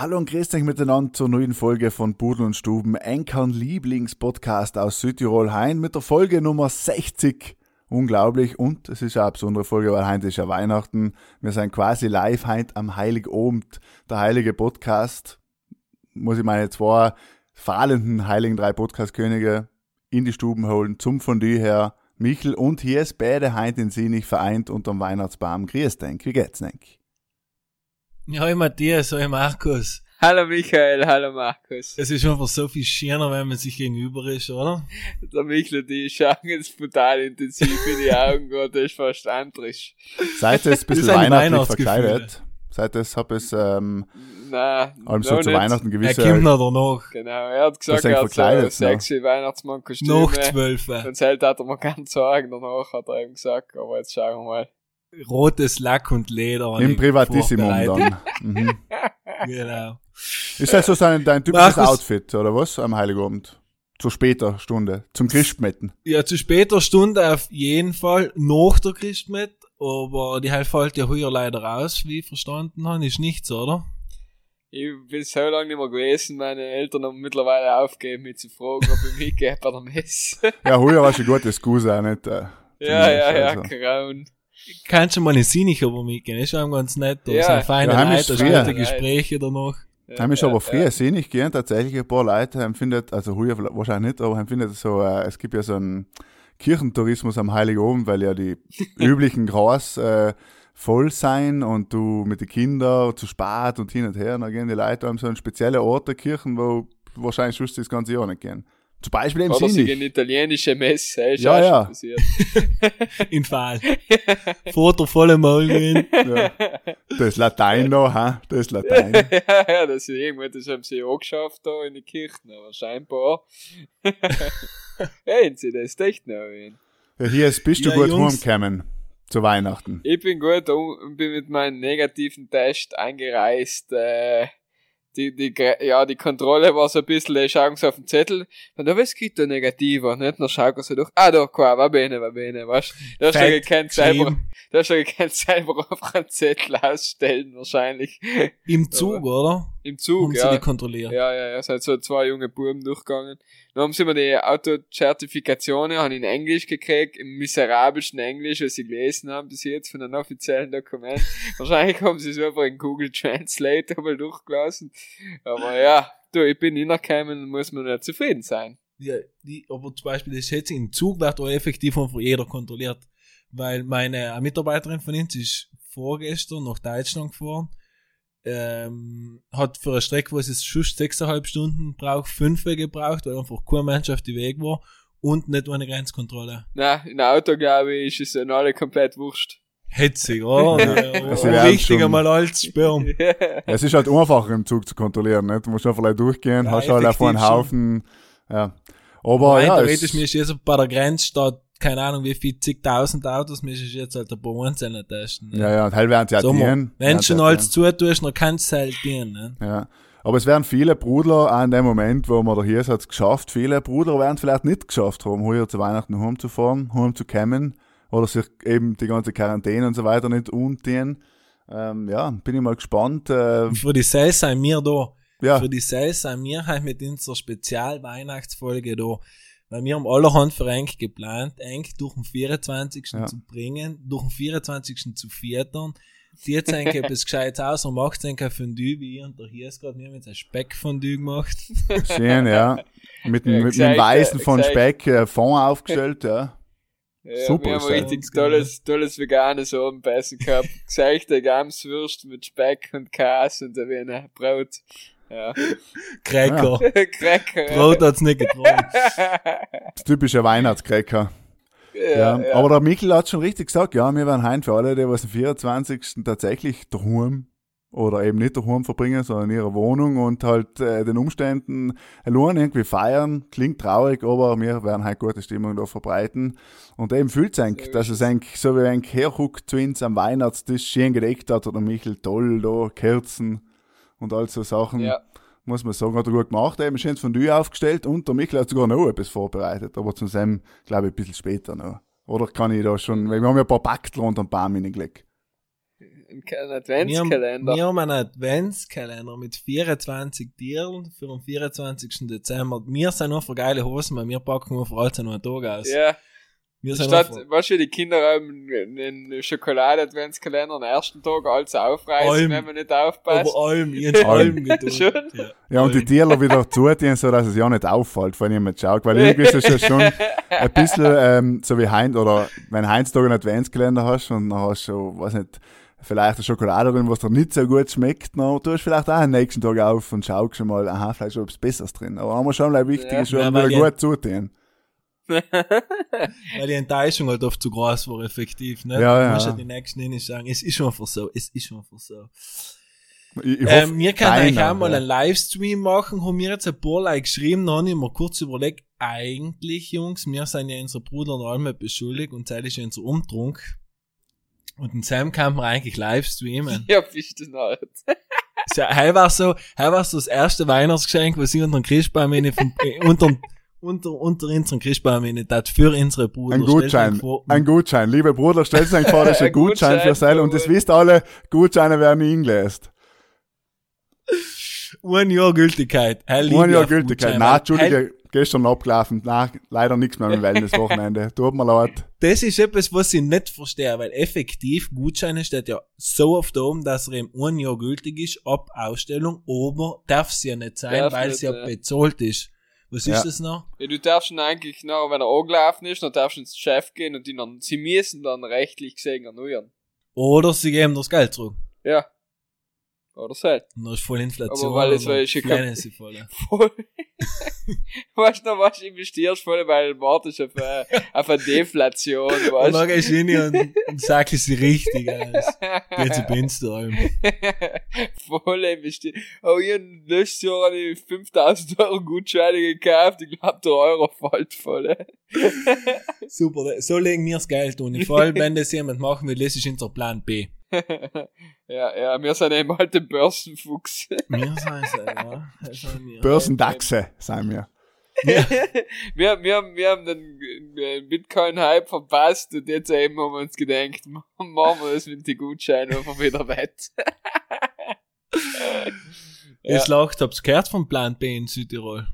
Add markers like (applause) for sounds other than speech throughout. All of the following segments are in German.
Hallo und grüßt euch miteinander zur neuen Folge von Pudel und Stuben, Enkern Lieblingspodcast aus Südtirol Hain mit der Folge Nummer 60. Unglaublich und es ist eine besondere Folge, weil heute ist ja Weihnachten. Wir sind quasi live heute am Heiligabend, der heilige Podcast. Muss ich meine zwei fahlenden heiligen drei Podcast-Könige in die Stuben holen, zum Fondue her. Michel und hier ist beide heute in Sinnig vereint unterm Weihnachtsbaum. Grüß denk, wie geht's denk? Ja, Hoi Matthias, hoi Markus. Hallo Michael, hallo Markus. Es ist einfach so viel schöner, wenn man sich gegenüber ist, oder? Der Michel, die schauen jetzt brutal intensiv in die Augen, (laughs) Gott, das ist fast andrisch. Seid ihr jetzt ein bisschen weihnachtlich verkleidet? Seit es hab es ähm, Nein, allem so noch zu nicht. Weihnachten Er gewisse kommt noch danach. Genau, er hat gesagt, er hat so verkleidet, sexy Weihnachtsmann-Kostüme. Nach zwölf. Und selbst hat er mir ganz sagen, danach hat er ihm gesagt, aber jetzt schauen wir mal. Rotes Lack und Leder. im Privatissimum dann. Mhm. (laughs) Genau. Ist das so dein, dein typisches Markus- Outfit, oder was, am Heiligabend? Zur später Stunde, zum Christmetten. Ja, zu später Stunde auf jeden Fall nach der Christmet, aber die halt fällt ja heuer leider aus, wie ich verstanden habe. Ist nichts, oder? Ich bin so lange nicht mehr gewesen, meine Eltern haben mittlerweile aufgegeben, mich zu fragen, ob ich mitgehe bei der Messe. Ja, heuer war schon gut, das auch nicht. Äh, ja, ja, ja, also. grauen. Kannst du mal in Sinnig aber mitgehen, ist schon ganz nett. Da Ja. sind feine Ja, Leute, da sind Gespräche danach. Ja, Haben wir schon ja, aber früher sinnig gehen, tatsächlich ein paar Leute empfindet, also vielleicht- wahrscheinlich nicht, aber empfindet so, äh, es gibt ja so einen Kirchentourismus am Heiligabend, weil ja die (laughs) üblichen Gras äh, voll sein und du mit den Kindern zu spät und hin und her, und dann gehen die Leute an so einen speziellen Ort der Kirchen, wo wahrscheinlich sonst das ganze Jahr nicht gehen. Zum Beispiel im Sinnig. in italienische Messe, ist Ja, auch ja. schon passiert. (laughs) In Fall. Vater volle Maul. Ja. Das Latein da, ha? Das Latein. (laughs) ja, ja, das ist irgendwann, das haben sie auch geschafft da in die Kirchen, aber scheinbar. (laughs) Hey, sie das echt noch wen. Ja, hier ist, bist du Ja, gut rumgekommen zu Weihnachten. Ich bin gut und bin mit meinem negativen Test eingereist. Äh, die, die, ja, die Kontrolle war so ein bisschen, schauen sie auf den Zettel, und da was gibt da negativer, nicht? Dann schauen sie durch, ah, da, qua, va bene, va bene, weißt du? hast du Fett gekannt selber, du hast du gekannt (laughs) selber auf einen Zettel ausstellen, wahrscheinlich. Im Zug, oder? Im Haben Zug, sie ja. die kontrolliert. Ja, ja, ja, es sind so zwei junge Buben durchgegangen. Dann haben sie mir die Autozertifikationen, haben in Englisch gekriegt, im miserabelsten Englisch, was sie gelesen haben bis jetzt von einem offiziellen Dokument. (laughs) Wahrscheinlich haben sie es einfach in Google Translate einmal durchgelassen. Aber ja, du, ich bin hingekommen, muss man ja zufrieden sein. Ja, die, aber zum Beispiel das jetzt im Zug wird auch effektiv von jeder kontrolliert. Weil meine eine Mitarbeiterin von uns ist vorgestern nach Deutschland gefahren, ähm, hat für eine Strecke, wo es schon sechseinhalb Stunden braucht, fünf gebraucht, weil einfach kein Mensch auf die Weg war und nicht ohne Grenzkontrolle. Na, in Auto, glaube ich, ist es ihnen alle komplett wurscht. Hetzig, (laughs) oder? Also ja, wir richtig schon- einmal alles sperren. Es ist halt einfacher im Zug zu kontrollieren, nicht? Du musst einfach gleich durchgehen, Ja, hast halt einfach einen Haufen, ja. Aber Rein ja, theoretisch es, mir ist jetzt bei der Grenze statt, keine Ahnung, wie viel zigtausend Autos, ist jetzt halt ein paar Einzelne testen. ne? ja, ja, und halt werden sie ja Sommer. dienen. Wenn du schon alles zutust, dann kannst du halt dienen. Ne? Ja. Aber es werden viele Brudler auch in dem Moment, wo man da hier ist, hat's geschafft. Viele Brudler werden vielleicht nicht geschafft haben, heuer zu Weihnachten heimzufahren, heimzukommen oder sich eben die ganze Quarantäne und so weiter nicht umziehen. Ähm, ja, bin ich mal gespannt. Äh, für die Sales sind wir da. ja, Für die Sales sind wir halt mit unserer Spezial-Weihnachtsfolge da. Weil wir haben allerhand für Enk geplant, Enk durch den 24. Ja. zu bringen, durch den 24. zu viertern. Die jetzt Enk etwas Gescheites aus und macht ein Fondue, wie ich und der hier ist gerade, wir haben jetzt ein Speckfondue gemacht. schön, ja. Mit, dem Ja, mit, dem Weißen von. Speck äh, Fond aufgestellt, ja. Ja, Super wir haben richtig tolles, tolles veganes Abendessen gehabt. Geseichte Gamswürst mit Speck und Käse und ein wenig Brot. Ja. Cracker. (laughs) Cracker. Brot hat's nicht getragen. (laughs) Das typische Weihnachtskräcker. ja, Ja, Aber der Mikkel hat schon richtig gesagt, ja, wir werden heim für alle, die was am 24. tatsächlich daheim oder eben nicht daheim verbringen, sondern in ihrer Wohnung und halt äh, den Umständen allein irgendwie feiern. Klingt traurig, aber wir werden halt gute Stimmung da verbreiten. Und eben fühlt es eigentlich, dass es eigentlich, so wie ein uns am Weihnachtstisch schön gedeckt hat oder Michel toll da, Kerzen und all so Sachen. Ja. Muss man sagen, hat er gut gemacht. Eben schön von dir aufgestellt und der Michel hat sogar noch etwas vorbereitet, aber zum Sam, glaube ich, ein bisschen später noch. Oder kann ich da schon, weil wir haben ja ein paar Baktel unter den Baum hingelegt. Ein Wir haben, Adventskalender. wir haben einen Adventskalender mit 24 Tieren für den 24. Dezember. Wir sind nur für geile Hosen, weil wir packen nur für alles nur einen Tag aus. Ja, statt, weißt du, die Kinder haben einen Schokolade-Adventskalender am ersten Tag alles aufreißen, Allem. wenn man nicht aufpasst. über allem, ich (laughs) hab Allem. Schon? Ja. Ja, und die Tierler wieder zutun, so dass es ja nicht auffällt, wenn jemand schaut. Weil irgendwie ist es ja schon (laughs) ein bisschen, ähm, so wie Heinz, oder wenn Heinz da einen Adventskalender hast und dann hast du, schon, weiß nicht, vielleicht eine Schokolade drin, was dir nicht so gut schmeckt, dann tust du vielleicht auch am nächsten Tag auf und schaust schon mal, aha, vielleicht ist etwas Besseres drin. Aber einmal schon, like, wichtig Ja. ist schon Ja, wieder gut zutun. Weil die Enttäuschung halt oft zu groß war, effektiv. Ne? Ja, Du ja. musst ja die nächsten nicht sagen, es ist schon so, es ist schon so. Ich, ich hoffe, Ähm, wir können eigentlich auch mal ja. einen Livestream machen, haben wir jetzt ein paar Leute geschrieben, dann habe ich mir kurz überlegt, eigentlich, Jungs, wir sind ja unser Bruder und allem beschuldigt und Zeit ist ja unser Umtrunk. Und den Sam kann man eigentlich live streamen. Ja, bist du nicht. So, Heu war so, heu war so das erste Weihnachtsgeschenk, was ich unter den Christbaum in, von, äh, unter, unter, unter unseren Christbaum in, das für unsere Brüder. Ein Gutschein. vor, Ein Gutschein. Liebe Bruder, stellt euch vor, das ist (laughs) ein Ein Gutschein Gutschein für Seil. Und das wisst alle, Gutscheine werden nie eingelöst. Ein Jahr Gültigkeit. Ein Jahr Gültigkeit. Gutschein, Nein, Entschuldige, gestern abgelaufen. Nein, leider nichts mehr mit dem Wellness-Wochenende. (laughs) Tut mir leid. das ist etwas, was ich nicht verstehe, weil effektiv Gutscheine steht ja so oft da oben, dass er im ein Jahr gültig ist, ab Ausstellung, aber darf es ja nicht sein, weil es ja ja. bezahlt ist. Was Ja. ist das noch? Ja, du darfst schon eigentlich, noch, wenn er angelaufen ist, dann darfst du ins Chef gehen und die dann, sie müssen dann rechtlich gesehen erneuern. Oder sie geben das Geld zurück. Ja. Oder. Und dann ist voll Inflation. Aber weil es und war schon flennen sie voll. (laughs) Voll. weißt du noch, was du investierst voll, weil du wartest auf, eine- auf eine Deflation, Und weißt dann gehst du hin und, und sagst sie richtig aus. Geht zu Pinsteralm. Voll investiert. Oh, ich hab letztes Jahr ich 5000 Euro Gutscheine gekauft. Ich glaube, der Euro fällt voll. Super, so legen wir das Geld un. Vor allem, wenn das jemand machen will, das ist unser Plan B. ja, ja, wir sind eben halt der Börsenfuchs. Wir sind es, ja. Das sind wir. Börsendachse, sagen (laughs) wir. wir, wir, haben- wir haben den Bitcoin-Hype verpasst und jetzt eben haben wir uns gedacht, (laughs) machen wir das mit den Gutscheinen einfach wieder wett. (laughs) Jetzt lacht, hab's gehört vom Plan B in Südtirol.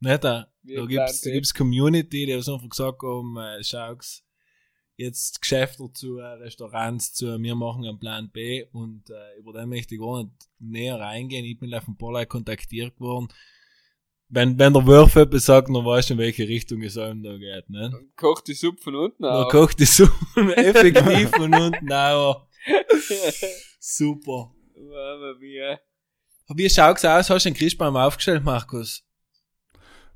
Nicht da. Da gibt's, B. gibt's Community, die haben einfach gesagt äh, schau's, jetzt Geschäfte zu, äh, Restaurants zu, wir machen einen Plan B und äh, über den möchte ich gar nicht näher reingehen. Ich bin auf ein paar Leute kontaktiert worden. Wenn, wenn der Wurf etwas sagt, dann weißt du, in welche Richtung es einem da geht, ne? Kocht die Suppe von unten Dann auf. kocht die Suppe (laughs) (laughs) effektiv von unten auch. Super. Mama mia. Wie schaut's aus? Hast du den Christbaum aufgestellt, Markus?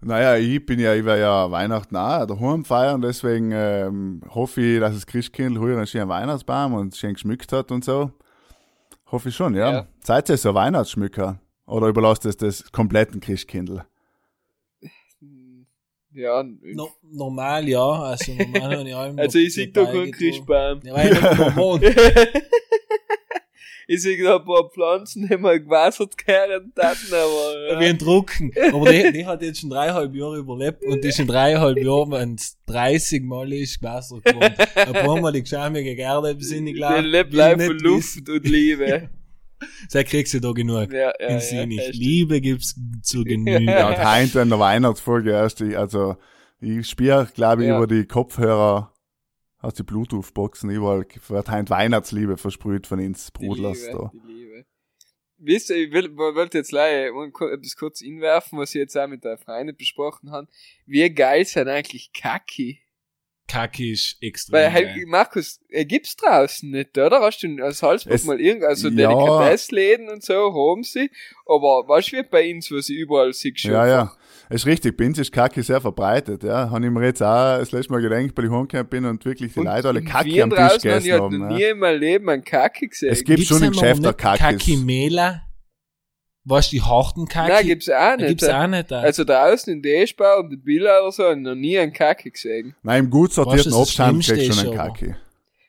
Naja, ich bin ja, ich werde ja Weihnachten auch daheim feiern, deswegen ähm, hoffe ich, dass das Christkind heuer einen schönen Weihnachtsbaum und schön geschmückt hat und so. Hoffe ich schon, ja. Ja. Seid ihr so ein Weihnachtsschmücker? Oder überlasst es das kompletten Christkindl? Ja, No, normal, ja. Also normal habe ich also ich sehe da keinen. Christbaum. Ja, weil ich. (laughs) ich sehe da ein paar Pflanzen, die mal gewassert gehören hatten, aber Wie ja. ein Drucken. Aber die, die hat jetzt schon dreieinhalb Jahre überlebt und die ist in dreieinhalb Jahren, wenn es 30 Mal ist, gewässert geworden. Ein paar Mal die geschämige Gerde sind, ich glaube. der lebt live von Luft und Liebe. (laughs) Sei kriegst du da genug. ja, ja, ja, sie nicht. echt. Liebe gibt's zu (laughs) genügen. Ja, und heint in der Weihnachtsfolge erst, ich, also ich spiele, glaube ich, Ja. über die Kopfhörer, aus die Bluetooth-Boxen, überall wird heint Weihnachtsliebe versprüht von ins Brudlers da. die Liebe. Wisst ihr, ich will, wollte jetzt leider etwas kurz inwerfen, was ich jetzt auch mit der Freundin besprochen habe. Wie geil sind eigentlich Kaki? Kacke ist extrem. Weil, hey, Markus, äh, gibt's draußen nicht, oder? Hast du in äh, Salzburg Es- mal irgend, also ja. Delikatessläden und so, haben sie, aber weißt du, wie bei uns, wo sie überall siehst? Ja, ja. Ist richtig, bei uns ist Kacke sehr verbreitet, ja. Habe ich mir jetzt auch das letzte Mal gedacht, weil ich heimgekommen bin und wirklich die Und Leute alle Kacke am Tisch habe gegessen ich haben. noch Ja. nie in meinem Leben einen Kacke gesehen. Es gibt schon im Geschäft nicht der Kackis. Kaki-Mela? Weißt du, die harten Kaki? Nein, gibt's auch nicht. Gibt's auch nicht. da. Also draußen in der Eschbau und der Billa oder so, habe ich noch nie einen Kacke gesehen. Nein, im gut sortierten Weißt kriegst du schon einen Kacke.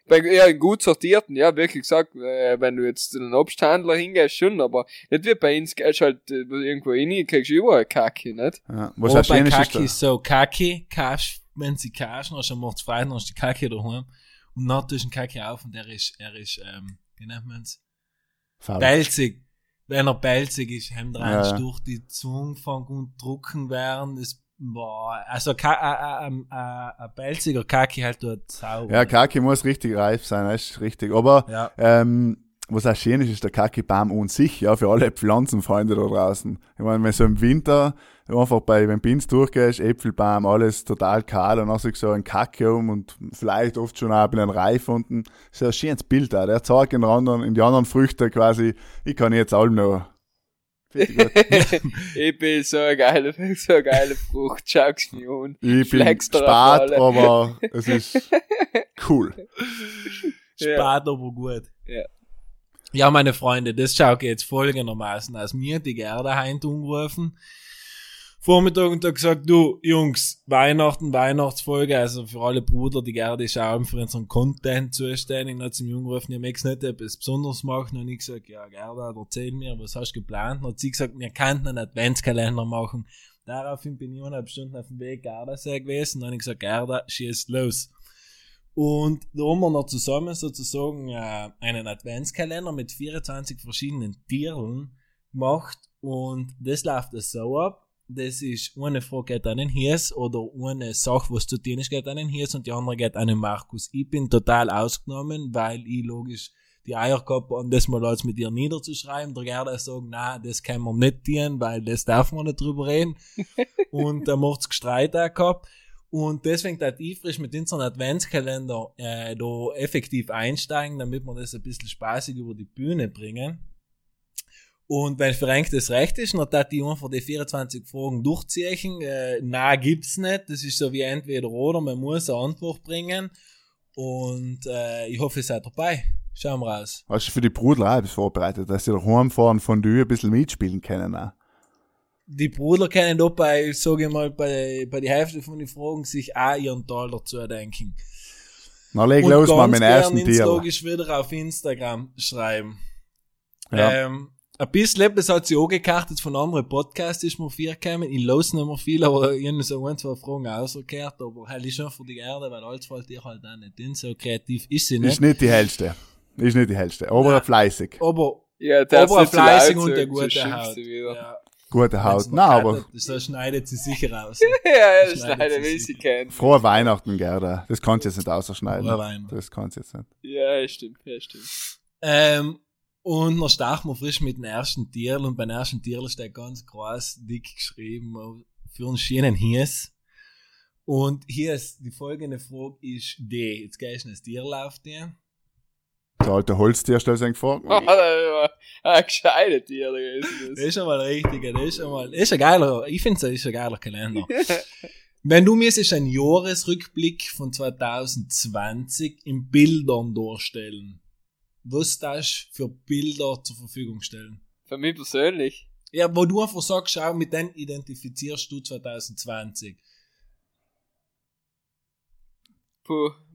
Bei ja, in gut sortierten, ja, wirklich gesagt, äh, wenn du jetzt zu einem Obsthändler hingehst, schon, aber nicht wie bei uns, gehst halt äh, irgendwo rein, kriegst du überall Kacke, nicht? Ja. Was Aber heißt bei Schönes ist so, Kaki, kasch, wenn sie hast du macht's frei, dann hast du die Kaki daheim. Und dann tust du den Kaki auf und er ist, er ist, ähm, wie nennt man's? Pelzig. Wenn er pelzig ist, haben Ja, ja. durch die Zunge fangen und drucken werden, das, boah, also, ein pelziger Kaki halt dort sauber. Ja, Kacke muss richtig reif sein, das ist richtig. Aber Ja. ähm, was auch schön ist, ist der Kackebaum an sich, ja, für alle Pflanzenfreunde da draußen. Ich meine, wenn so im Winter einfach bei, wenn Pins durchgehst, Äpfelbaum, alles total kahl und dann hast du so ein Kacke um und vielleicht oft schon auch ein bisschen reif unten. Das ist ein schönes Bild auch. Der zeigt in, anderen, in die anderen Früchte quasi, ich kann jetzt allem noch. (laughs) Ich bin so eine geile, so eine geile Frucht, schau's mir an. Ich bin Flex drauf spät, alle. aber es ist cool. (laughs) Spät, aber gut. Ja. Ja, meine Freunde, das schaut jetzt folgendermaßen aus. Mir die Gerda heint umgerufen. Vormittag und hat gesagt, du, Jungs, Weihnachten, Weihnachtsfolge, also für alle Bruder, die Gerda ist auch für unseren Content zuständig. Dann hat sie mich umgerufen, ich möchte nicht etwas Besonderes machen. Und ich gesagt, ja, Gerda, erzähl mir, was hast du geplant? Und hat sie gesagt, wir könnten einen Adventskalender machen. Daraufhin bin ich eineinhalb Stunden auf dem Weg Gardasee gewesen. Und dann habe ich gesagt, Gerda, schieß los. Und da haben wir noch zusammen sozusagen äh, einen Adventskalender mit 24 verschiedenen Tieren gemacht und das läuft so ab. Das ist eine Frage geht an den Hies oder eine Sache, was zu tun ist, geht an den Hies und die andere geht an den Markus. Ich bin total ausgenommen, weil ich logisch die Eier gehabt habe, das mal alles mit ihr niederzuschreiben. Der Gerda sagt, na, das kann man nicht tun, weil das darf man nicht drüber reden. (laughs) und da macht's Gestreit auch gehabt. Und deswegen da ich frisch mit unserem Adventskalender äh, da effektiv einsteigen, damit wir das ein bisschen spaßig über die Bühne bringen. Und wenn für euch das recht ist, dann hat die einfach die 24 Fragen durchziehen. Äh, na, gibt's nicht. Das ist so wie entweder oder. Man muss eine Antwort bringen. Und äh, ich hoffe, ihr seid dabei. Schauen wir raus. Hast du für die Brudler auch etwas vorbereitet, dass sie daheim fahren von dir ein bisschen mitspielen können? Auch. Die Brüder können da bei, sage ich mal, bei, bei die Hälfte von den Fragen sich auch ihren Teil dazu denken. Na, leg Und los mal mit dem ersten Tier. logisch wieder auf Instagram schreiben. Ja. Ähm, ein bisschen etwas hat sie auch gekartet von anderen Podcasts, ist mir viel gekommen. Ich los nicht mehr viel, aber ich habe so ein, zwei Fragen ausgekehrt, aber halt ist schon für die Erde, weil alles fällt ihr halt auch nicht in. So kreativ ist sie nicht. Ist nicht die hellste. Ist nicht die hellste. Aber Nein. fleißig. Aber, Ja, der aber fleißig und so gute Haut. Ja. Gute Haut. Na, aber So schneidet sie sicher aus. (laughs) ja, ja, das Schneidet will sie kennen. frohe Weihnachten, Gerda. Das kannst du jetzt nicht ausschneiden. Frohe Weihnachten. Das kannst du jetzt nicht. Ja, stimmt, ja, stimmt. Ähm, und dann starten wir frisch mit dem ersten Tierl und beim ersten Tierl steht ganz groß, dick geschrieben, für einen schönen Hies. Und hier ist die folgende Frage ist die. Jetzt gehst du ins Tierl auf dir. Das alte Holztier stellst du dir vor. (laughs) Ah, war ein gescheiter Tier gewesen. Das Das. ist schon mal richtig, das ist schon mal, ist ein geiler, ich finde es ist ein geiler Kalender. (laughs) Wenn du mir einen Jahresrückblick von 2020 in Bildern darstellen, was darfst du für Bilder zur Verfügung stellen? Für mich persönlich. Ja, wo du einfach sagst, schau, mit denen identifizierst du 2020.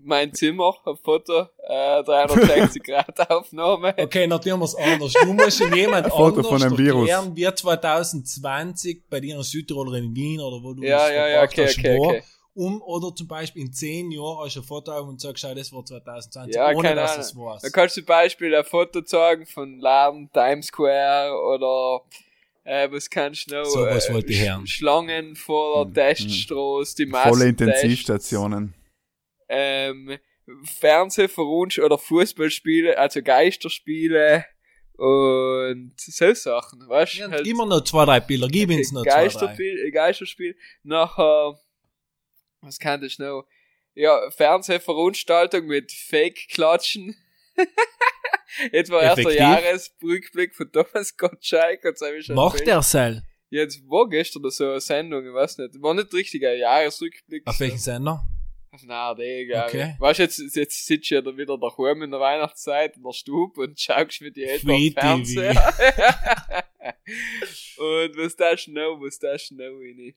Mein Zimmer, ein Foto, äh, 360 (laughs) Grad Aufnahme. Okay, natürlich wir es anders. Du musst in jemand Ein Foto anders von einem Virus. erklären, wie 2020 bei dir in Südtirol oder in Wien oder wo du Ja, ja, ja, okay, hast, okay, war. okay. Um, oder zum Beispiel in 10 Jahren hast du ein Foto auf und sagst, schau, das war 2020, Ja, ohne dass Ahnung. es war. Da kannst du zum Beispiel ein Foto zeigen von Laden, Times Square oder äh, was kannst du noch? So was äh, wollte ich hören. Sch- Schlangen vor Hm, der Teststraße, die Volle Massentests, Intensivstationen. Ähm, Fernsehverwunsch oder Fußballspiele, also Geisterspiele und so Sachen, weißt Ja, Halt immer noch zwei, drei Bilder, gib uns noch zwei, drei. Geisterspiel, äh, Geisterspiel. Nachher, was kann das noch? ja, Fernsehveranstaltung mit Fake-Klatschen. (laughs) Jetzt war erst der Effektiv. Jahresrückblick von Thomas Gottschalk. und so ich schon Macht der Seil? Jetzt war gestern so eine Sendung, ich weiß nicht. War nicht richtig ein Jahresrückblick. Auf welchen Sender? ARD, glaube Okay. Weißt du, jetzt, jetzt sitzt du ja da wieder daheim in der Weihnachtszeit in der Stube und schaust mit die Eltern Fernseher. (laughs) und was da schnell, was da schnell rein.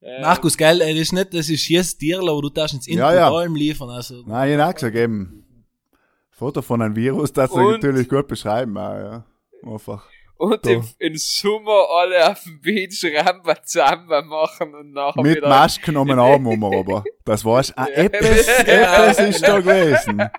Ähm, Markus, geil, das ist nicht, das ist jetzt dir, aber du darfst ins Input Ja, ja. allem liefern, also. Nein, ich hab auch gesagt, eben. Foto von einem Virus, das natürlich gut beschreiben, auch, ja. Einfach. Und im, im Sommer alle auf dem Beach Rambazamba machen und nachher Mit wieder. Masken um den Arm um, aber. Das war's. (laughs) Ah, Ja. etwas, etwas ist da gewesen.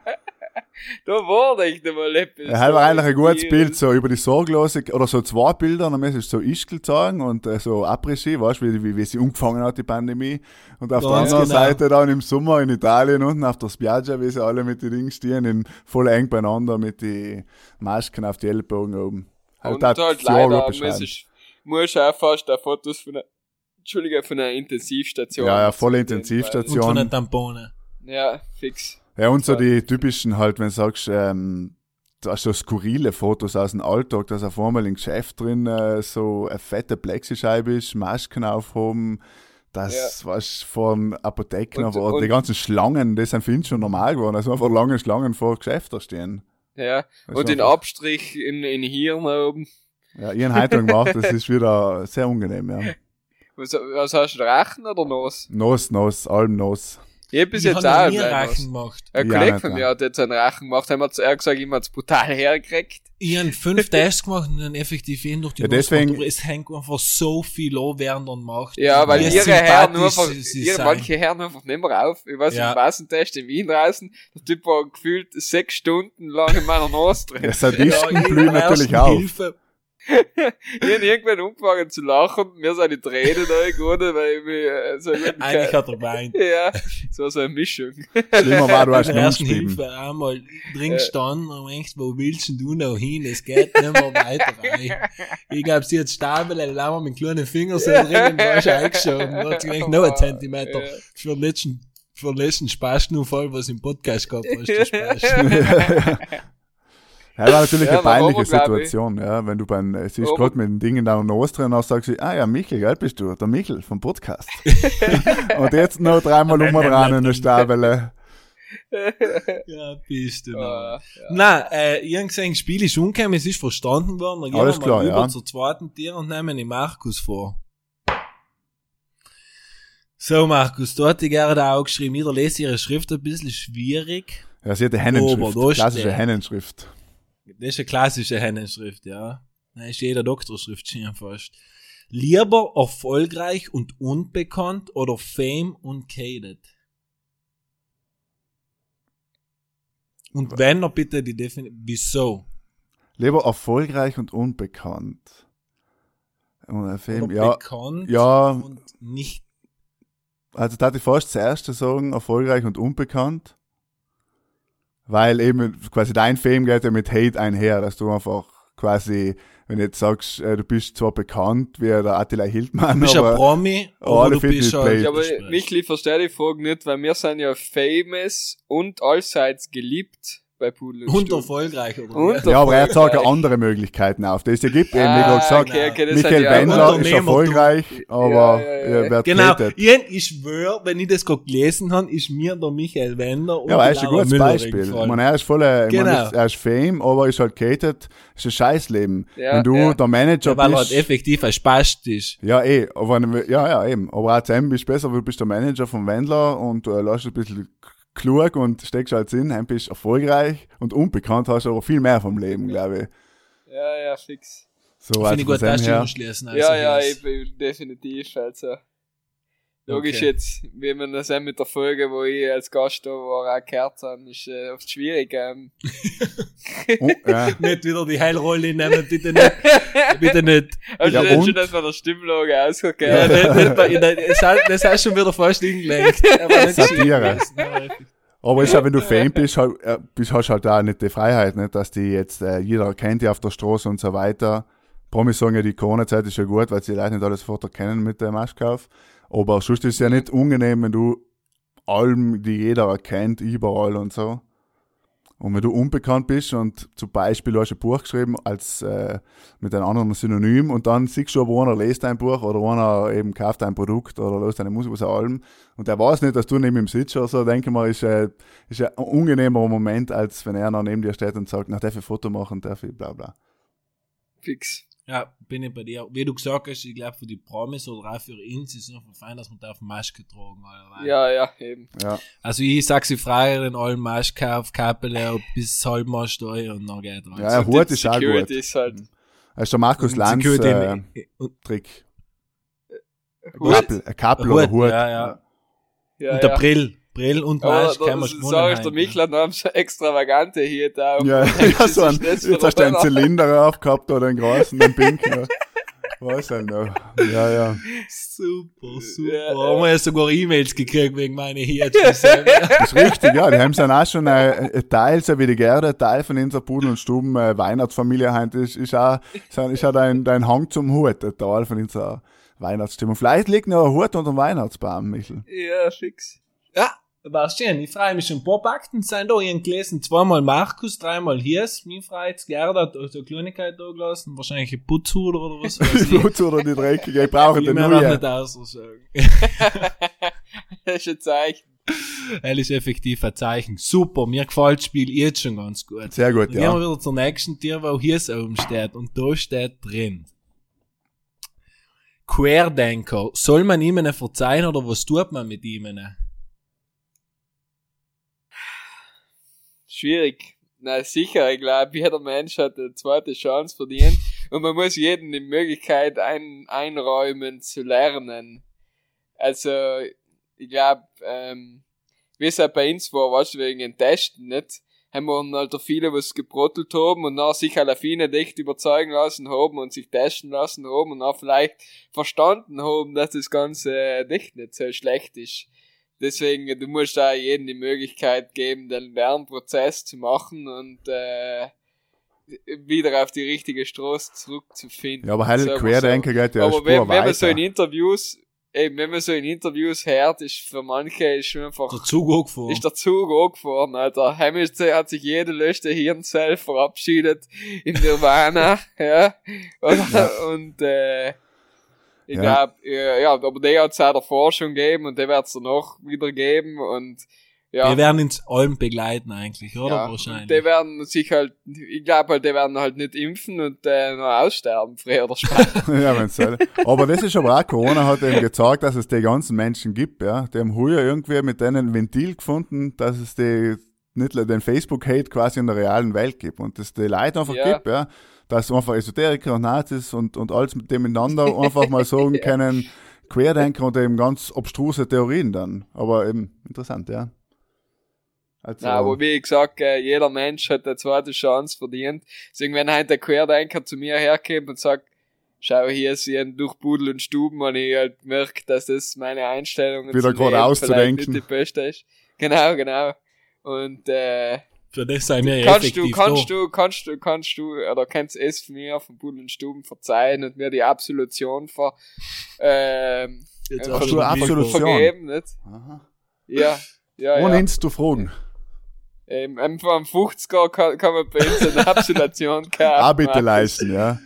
Da war echt einmal etwas. Ja, das war eigentlich ein gutes Virus. Bild, so über die Sorglose, oder so zwei Bilder, dann ist so Ischgl gezogen und äh, so Après-Ski, weißt du, wie, wie, wie sie umgefangen hat, die Pandemie. Und auf der Ganz anderen genau. Seite dann im Sommer in Italien unten auf der Spiaggia, wie sie alle mit den Dingen stehen, in, voll eng beieinander mit den Masken auf die Ellbogen oben. Und das halt gut leider beschreiben. muss ich, muss ich auch fast auch Fotos von einer, Entschuldige, von einer Intensivstation. Ja, ja, volle Intensivstation. Und von den Tampone. Ja, fix. Ja, und so die typischen halt, wenn du sagst, ähm, da so skurrile Fotos aus dem Alltag, dass auf einmal im Geschäft drin äh, so eine fette Plexischeibe ist, Masken aufhoben, das was von Apotheken, Und- aber und- die ganzen Schlangen, das sind für ihn schon normal geworden, also einfach lange Schlangen vor Geschäften stehen. Ja. Das Und den Abstrich in, in Hirn oben. Ja, ihren heute gemacht, das ist wieder sehr angenehm, ja. Was, was hast du, Rachen oder Nuss? Nos, Nos, allem Nos. Ich hab bis Ich jetzt auch einen Rachen gemacht. Ein Ja, Kollege von mir hat jetzt einen Rachen gemacht, haben wir er hat gesagt, ihm hat's brutal hergekriegt. Ich hab fünf (laughs) Tests gemacht und dann effektiv hin durch die Ja, deswegen- aber es hängt einfach so viel an, während man macht. Ja, weil ihre Herren nur einfach, ihre manche Herren einfach nicht mehr auf. Ich weiß, Ja. im Massentest in Wien draußen, der Typ war gefühlt sechs Stunden lang in meiner Nase drin. Ja, Sadisten Ja, blühen natürlich auf. Hilfe. (laughs) Ich hab irgendwann angefangen zu lachen, mir sind die Tränen reingegangen, weil ich mich äh, so gut (laughs) Eigentlich hat er geweint. (laughs) Ja, so so eine Mischung. Schlimmer war, du hast ersten. Hilfe einmal drin Ja. gestanden und denkst, wo willst denn du noch hin? Es geht nicht mehr weiter. Ey. Ich glaub, sie hat Stabel, dann wir mit kleinen Finger so drin und war schon eingeschoben. Da hat sie gedacht, noch ein Zentimeter. Ja. Für den letzten, für den letzten Spaßnufall, was im Podcast gehabt hast, der Spaß. Ja, war natürlich Ja, eine peinliche. Situation, ja, wenn du beim, äh, siehst gerade mit dem Ding in deiner Nase drin, dann sagst du, ah ja, Michel, gell, bist du, der Michel vom Podcast. (laughs) und jetzt noch dreimal um dran in der Stabele. Ja, bist du noch. Ah, Nein, äh, ich hab gesehen, das Spiel ist umgekommen, es ist verstanden worden. Dann gehen Alles wir klar, mal rüber ja. zur zweiten Tier und nehmen den Markus vor. So, Markus, da hat die Gerda auch geschrieben. Ich lese ihre Schrift ein bisschen schwierig. Ja, sie hat Aber Hennenschrift, klassische Hennenschrift. Das ist eine klassische Hennenschrift, ja. Da ist jeder Doktorschrift schon fast. Lieber erfolgreich und unbekannt oder Fame und Cated? Und wenn, dann bitte die Definition. Wieso? Lieber erfolgreich und unbekannt. Und Oder ja, bekannt ja. und nicht also da hatte ich fast zuerst sagen, erfolgreich und unbekannt. Weil eben quasi dein Fame geht ja mit Hate einher, dass du einfach quasi, wenn du jetzt sagst, äh, du bist zwar bekannt wie der Attila Hildmann, Du bist ein aber Promi, Oh, aber alle du bist halt blöd. Ja, aber. Michli, verstehe die Frage nicht, weil wir sind ja famous und allseits geliebt bei Pudel und und erfolgreich, oder? Und ja, aber er hat erfolgreich. sogar andere Möglichkeiten auf. Das es gibt eben, wie Ah, gerade gesagt, okay, okay, Michael ja Wendler ist erfolgreich, aber Ja, ja, ja. er wird Genau, ich, ich schwör, wenn ich das gerade gelesen habe, ist mir der Michael Wender und Ja, aber er ist ein gutes Müller Beispiel. Ich meine, er ist voll, ich meine, Genau. jetzt- er ist Fame, aber ist halt gated. Ist ein Scheißleben. Ja, Wenn du ja. der Manager ja, weil er halt bist. effektiv ein Spast ist. Ja, eh, aber wenn- ja, ja, eben. Aber ACM bist besser, weil du bist der Manager vom Wendler und du äh, lässt ein bisschen klug und steckst halt Sinn, heim bist erfolgreich und unbekannt hast aber viel mehr vom Leben, glaube ich. Ja, ja, fix. So Finde ich gut, von das dem her. schließen. Also ja, ja, ich bin definitiv, also. Logisch Okay. jetzt, wie man das auch mit der Folge, wo ich als Gast da war, auch gehört habe, ist äh, oft schwierig. Ähm. (laughs) Oh, ja. (laughs) Nicht wieder die Heilrolle nehmen, bitte nicht. (laughs) bitte nicht. Also Ja, ja, und? schon, dass man der Stimmlage Ja, ausgeht. nicht, nicht das, das hast du schon wieder falsch hingelegt. Aber nicht Satire. Aber ist ja, wenn du Fame bist, halt, äh, bist, hast halt auch nicht die Freiheit, nicht, dass die jetzt, äh, jeder kennt die auf der Straße und so weiter. Promis sagen ja, die Corona-Zeit ist ja gut, weil sie die Leute nicht alles sofort erkennen mit dem Maschkauf. Aber sonst ist es ja nicht unangenehm, wenn du Alben, die jeder erkennt, überall und so. Und wenn du unbekannt bist und zum Beispiel du hast ein Buch geschrieben als äh, mit einem anderen Synonym und dann siehst du, wo einer liest dein Buch oder einer eben kauft dein Produkt oder lässt deine Musik aus Alben und der weiß nicht, dass du neben ihm sitzt oder so, denke mal, ist, äh, ist ein unangenehmer Moment, als wenn er noch neben dir steht und sagt, na, darf ich ein Foto machen, darf ich bla bla. Fix. Ja, bin ich bei dir. Wie du gesagt hast, ich glaube für die Promis oder auch für uns ist es einfach fein, dass man da auf Maske tragen. Alter. Ja, ja, eben. Ja. Also ich sag sie frei, den allen Maske auf, Kappele bis halb Mal steuern und dann geht Ja, ja, Hut ist auch gut. Security ist halt. Das ist der Markus Lanz äh, Trick. Hut. Kappel, ein Kappel oder Hut. Ja, ja. Ja, und der ja. Brill. Brill und Aber Maske kann man schon sag ich, der Michel hat noch so extravagante hier da. Ja, (laughs) ja so ein, jetzt hast du einen Zylinder aufgehabt oder einen großen, einen pinken. Was denn noch? Ja, ja. Super, super. Ja, Haben wir ja sogar E-Mails gekriegt wegen meiner Hirsch. (laughs) Das ist richtig, ja. Die haben dann auch schon ein, ein Teil, so wie die Gerda, ein Teil von unserer Pudel- und Stuben äh, Weihnachtsfamilie heint, ist, ist auch, ist, ist auch dein, dein Hang zum Hut, ein Teil von unserer Weihnachtsstimmung. Vielleicht liegt noch ein Hut unter dem Weihnachtsbaum, Michel. Ja, fix. Ja, war schön. Ich freue mich schon. Ein paar Pakten sind da. Ich hab gelesen, zweimal Markus, dreimal Hies. Mir freut Gerda hat so eine Kleinigkeit da gelassen. Wahrscheinlich ein Putzhuder oder was weiß Die (laughs) ich. Putz oder die dreckige, ich brauche Ich den noch neuen. nicht aussagen. (laughs) das ist ein Zeichen. Er ist effektiv ein Zeichen. Super, mir gefällt das Spiel jetzt schon ganz gut. Sehr gut, Dann gehen wir ja. wieder zur nächsten Tür, wo Hies oben steht. Und da steht drin. Querdenker. Soll man ihm einen verzeihen oder was tut man mit ihm? Schwierig. Na sicher, ich glaube, jeder Mensch hat eine zweite Chance verdient und man muss jedem die Möglichkeit ein, einräumen zu lernen. Also, ich glaube, ähm, wie es auch bei uns war, weißt wegen den Testen, nicht? Haben wir halt viele, was gebrottelt haben und dann sich alle viele echt überzeugen lassen haben und sich testen lassen haben und dann vielleicht verstanden haben, dass das Ganze echt nicht so schlecht ist. Deswegen, du musst da jedem die Möglichkeit geben, den Lernprozess zu machen und äh, wieder auf die richtige Straße zurückzufinden. Ja, aber halt Querdenker geht ja aber wenn, wenn man so in Interviews, eben, wenn man so in Interviews hört, ist für manche ist schon einfach, Der Zug angefahren. ist der Zug angefahren, Alter. Heimisch hat sich jede letzte Hirnzelle verabschiedet im Nirvana, (laughs) ja. Und, und äh, ich Ja. glaub, äh, ja, aber der hat es auch davor schon gegeben und der wird es danach wieder geben und ja. Wir werden uns allen begleiten eigentlich, oder? ja, Wahrscheinlich. die werden sich halt, ich glaube halt, die werden halt nicht impfen und äh, noch aussterben, früher oder später. (laughs) ja, wenn's soll. Aber das ist aber auch, Corona hat eben gezeigt, dass es die ganzen Menschen gibt, ja. Die haben heuer irgendwie mit denen ein Ventil gefunden, dass es die, nicht den Facebook-Hate quasi in der realen Welt gibt und es die Leute einfach Ja. gibt, ja. Dass einfach Esoteriker und Nazis und, und alles mit dem miteinander einfach mal sagen (laughs) können, Querdenker und eben ganz obstruse Theorien dann. Aber eben interessant, ja. Also, Nein, aber wie gesagt, äh, jeder Mensch hat eine zweite Chance verdient. Deswegen, wenn heute ein Querdenker zu mir herkommt und sagt, schau hier, haben durch Pudel und Stuben und ich halt merke, dass das meine Einstellung Wieder zum gerade auszudenken. vielleicht nicht die beste ist. Genau, genau. Und äh, das sind ja kannst du, kannst du, kannst du, kannst du, oder kannst es mir von Pudel und Stuben verzeihen und mir die Absolution ver, ähm, Jetzt äh, hast du ver- eine Absolution? vergeben, nicht? Aha. Ja. Ja, Ohne ja. ihn zu fragen. Ähm, einfach am 50er kann, kann man bei uns eine Absolution (laughs) kaufen. Auch bitte leisten, ja.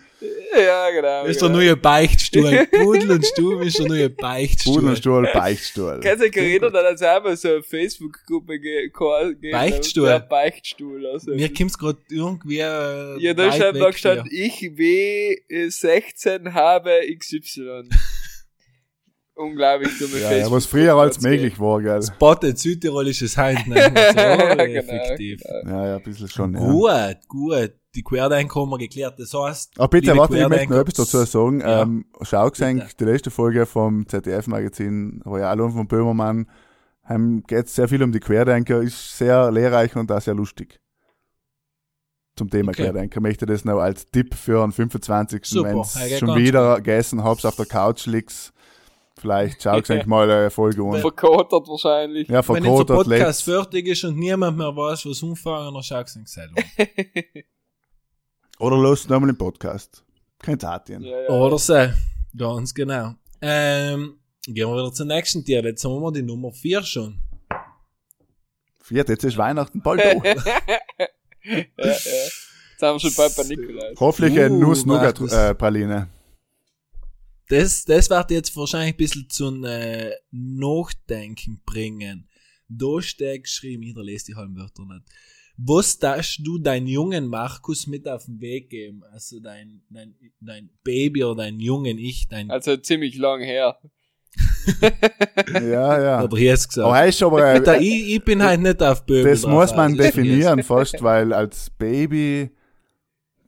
Ja, genau. Das ist der genau. neue Beichtstuhl. Pudel und Stuhl ist der neue Beichtstuhl. Pudenstuhl, Beichtstuhl. Kannst du dich erinnern, da hat es auch mal so eine Facebook-Gruppe ge gegeben? Beichtstuhl? Ja, Beichtstuhl. Also. Mir kommt's grad irgendwie äh, Ja, da stand da gestanden, ich W16 habe XY. Unglaublich dumme Ja, ja, was früher als möglich war, gell. Spotted südtirolisches Hand, wir so, ja, (laughs) genau, effektiv. genau. Ja, ja, ein bisschen schon, ja. Gut, gut. Die Querdenker haben wir geklärt. Das heißt, Aber bitte, liebe warte, ich möchte noch etwas dazu sagen. Ja. Ähm, schau gesehen, die letzte Folge vom ZDF-Magazin Royal und von Böhmermann, geht sehr viel um die Querdenker, ist sehr lehrreich und auch sehr lustig. Zum Thema Okay. Querdenker. Möchte das noch als Tipp für den 25. Super, Wenn ja, schon wieder gegessen hab's auf der Couch liegst. Vielleicht schau gesehen (laughs) mal eine Folge an. Verkotert wahrscheinlich. Ja, wenn unser verkotert, Podcast fertig ist und niemand mehr weiß, was umfangen, dann schaust du ihn selber. (laughs) Oder los nochmal im Podcast. Kein Tatien. Ja, ja. Oder so. Ganz genau. Ähm, gehen wir wieder zur nächsten Tier. Jetzt haben wir die Nummer 4 schon. Viert, jetzt ist Weihnachten bald (laughs) da. ja, ja. Jetzt haben wir schon bald bei Nikolaus. Hoffentlich eine Uh. Nuss-Nougat-Praline. Das, das wird jetzt wahrscheinlich ein bisschen zum äh, Nachdenken bringen. Da steht geschrieben, ich lese die halben Wörter nicht. Was darfst du deinen jungen Markus mit auf den Weg geben? Also dein, dein, dein Baby oder dein jungen Ich, dein, Also ziemlich lang her. Ja, ja. (laughs) oder jetzt gesagt. Aber er ist aber, äh, ich, ich bin halt nicht auf Böbel das drauf, muss man also ich definieren (laughs) fast, weil als Baby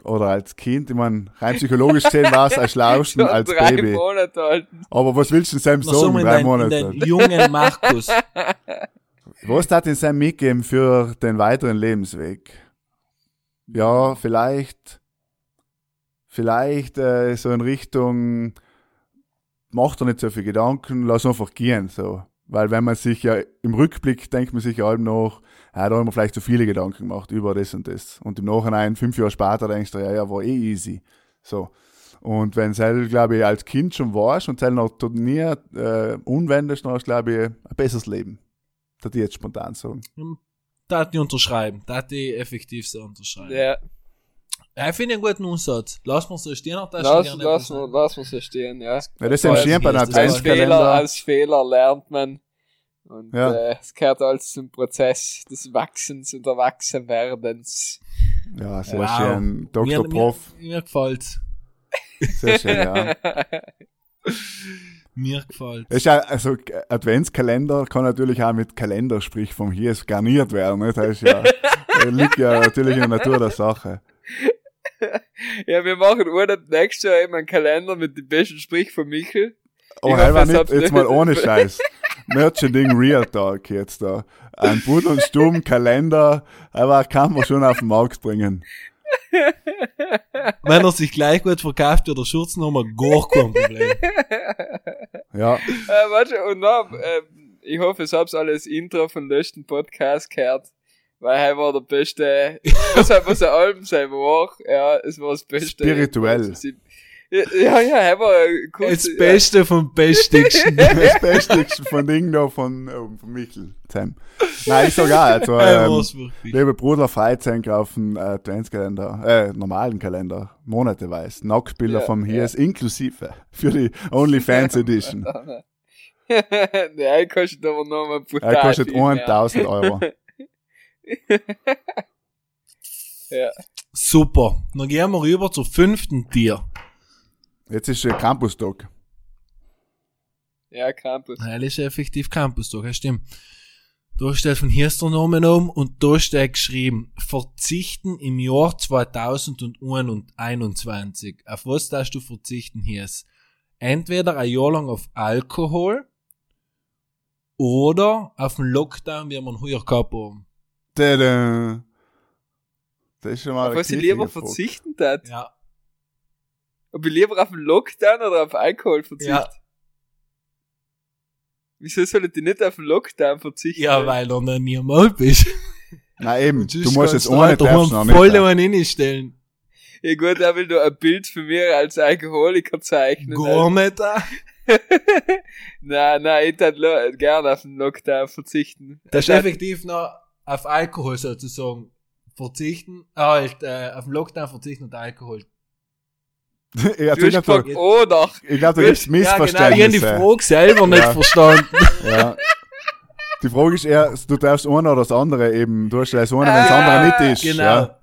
oder als Kind, ich meine, rein psychologisch gesehen war es am schlausten Schon als drei Baby. Monate alt. Aber was willst du denn Sam sagen, so in drei dein, in Monate? dein jungen Markus. (laughs) Was hat denn Sam mitgeben für den weiteren Lebensweg? Ja, vielleicht, vielleicht äh, so in Richtung, macht er nicht so viel Gedanken, lass einfach gehen, so. Weil wenn man sich ja im Rückblick denkt man sich ja allem noch, ja, da haben wir vielleicht zu viele Gedanken gemacht über das und das. Und im Nachhinein, fünf Jahre später, denkst du, ja, ja, war eh easy. So. Und wenn Sel, glaube ich, als Kind schon warst und Sel noch nie äh, unwendest, dann hast du, glaube ich, ein besseres Leben. Das ich jetzt spontan sagen. Da hat die unterschreiben. Da hat die effektiv so unterschreiben. Ja, Ja, ich finde einen guten Aussatz. Lass mal so stehen, da lass, lass, mal, lass mal so stehen, ja. Ja, das Ja, entstehen bei einem das ist Als Fehler, als Fehler lernt man. Und Ja. äh, es gehört alles zum Prozess des Wachsens und Erwachsenwerdens. Ja, sehr Wow. schön. Dr. Mir, Prof. mir, mir gefällt's. Sehr schön, ja. (laughs) Mir gefällt's. Das ist ja, also Adventskalender kann natürlich auch mit Kalender, sprich vom hier ist garniert werden. Ne? Das ist ja, liegt ja natürlich in der Natur der Sache. (laughs) ja, wir machen ohne nächstes Jahr eben einen Kalender mit den besten Sprich von Michel. Oh, Ich hoffe, war es nicht, jetzt nicht- mal ohne Scheiß. Merchanding Real Talk jetzt da. Ein Pudel und Stumm Kalender, aber kann man schon auf den Markt bringen. (laughs) Wenn er sich gleich gut verkauft, wird der Schurznummer gar kein Problem. (laughs) Ja, Äh, warte, und noch, äh, ich hoffe, es hab's alles Intro von letzten Podcast gehört. Weil er war der beste, (laughs) was er, was er Alben sein war, ja, es war das Beste. Spirituell. Ja, ja, ja, er war ein kurz, Das Beste vom Bestigsten. (laughs) das Beste von Ding da von, oh, von Michel, Sam. Nein, ich sag auch, also, ähm, war's wirklich. Liebe Bruder, Freizeit auf den äh, Adventskalender, äh, normalen Kalender, monateweise. Nacktbilder Ja, vom ja. Hiers inklusive für die OnlyFans Edition. (laughs) ja, er kostet aber noch mal brutal Er kostet viel mehr. 1000 Euro. (laughs) Ja. Super. Dann gehen wir rüber zur fünften Tier. Jetzt ist der Campus-Tag. ja, Campus. Das ist effektiv Campus, doch, ja, stimmt. Da steht von hier ist der Name um und da steht geschrieben, verzichten im Jahr 2021. Auf was darfst du verzichten hier? Entweder ein Jahr lang auf Alkohol oder auf den Lockdown, wie wir ihn heuer gehabt haben. Tada. Das ist schon mal Auf was ich lieber Frage. verzichten tat. Ja. Ob ich lieber auf den Lockdown oder auf Alkohol verzichte? Ja. Wieso soll ich nicht auf den Lockdown verzichten? Ja, weil du noch nie mal bist. (laughs) Na eben, du musst jetzt ohne daheim darfst noch voll nicht. einen hinstellen. Ja gut, er will da ein Bild von mir als Alkoholiker zeichnen. Gar nicht. ah. nein, nein, ich tat gerne auf den Lockdown verzichten. Das ist Ich tat- effektiv noch auf Alkohol sozusagen verzichten, äh, halt, äh, auf den Lockdown verzichten und Alkohol. (laughs) ich hast glaube, oder. ich glaub, da gibt's Ja, genau, ich habe die Missverständnisse. Frage selber nicht Ja. verstanden. (laughs) Ja. Die Frage ist eher, du darfst eine oder das andere eben, du hast ja das eine, wenn das Ah, andere nicht ist. Genau. Ja.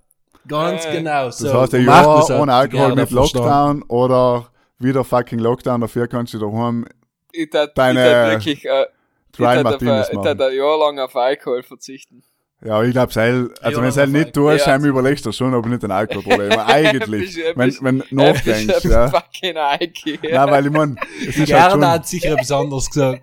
Ganz Äh, genau. Das So. heißt, ein Jahr hat ohne Alkohol mit verstanden. Lockdown oder wieder fucking Lockdown, dafür kannst du daheim Ich tat, Deine ich tat wirklich, äh, ich Martinis ich machen. tat ein Jahr lang auf Alkohol verzichten. Ja, ich glaube, also Ja, wenn es nicht tust, ja. dann überlegst du schon, ob nicht ein Alkoholproblem. (laughs) Eigentlich, wenn, wenn du nachdenkst, ein ja. fucking Alki. Nein, weil ich mein, es ist halt Gerda schon, hat sicher etwas anderes gesagt.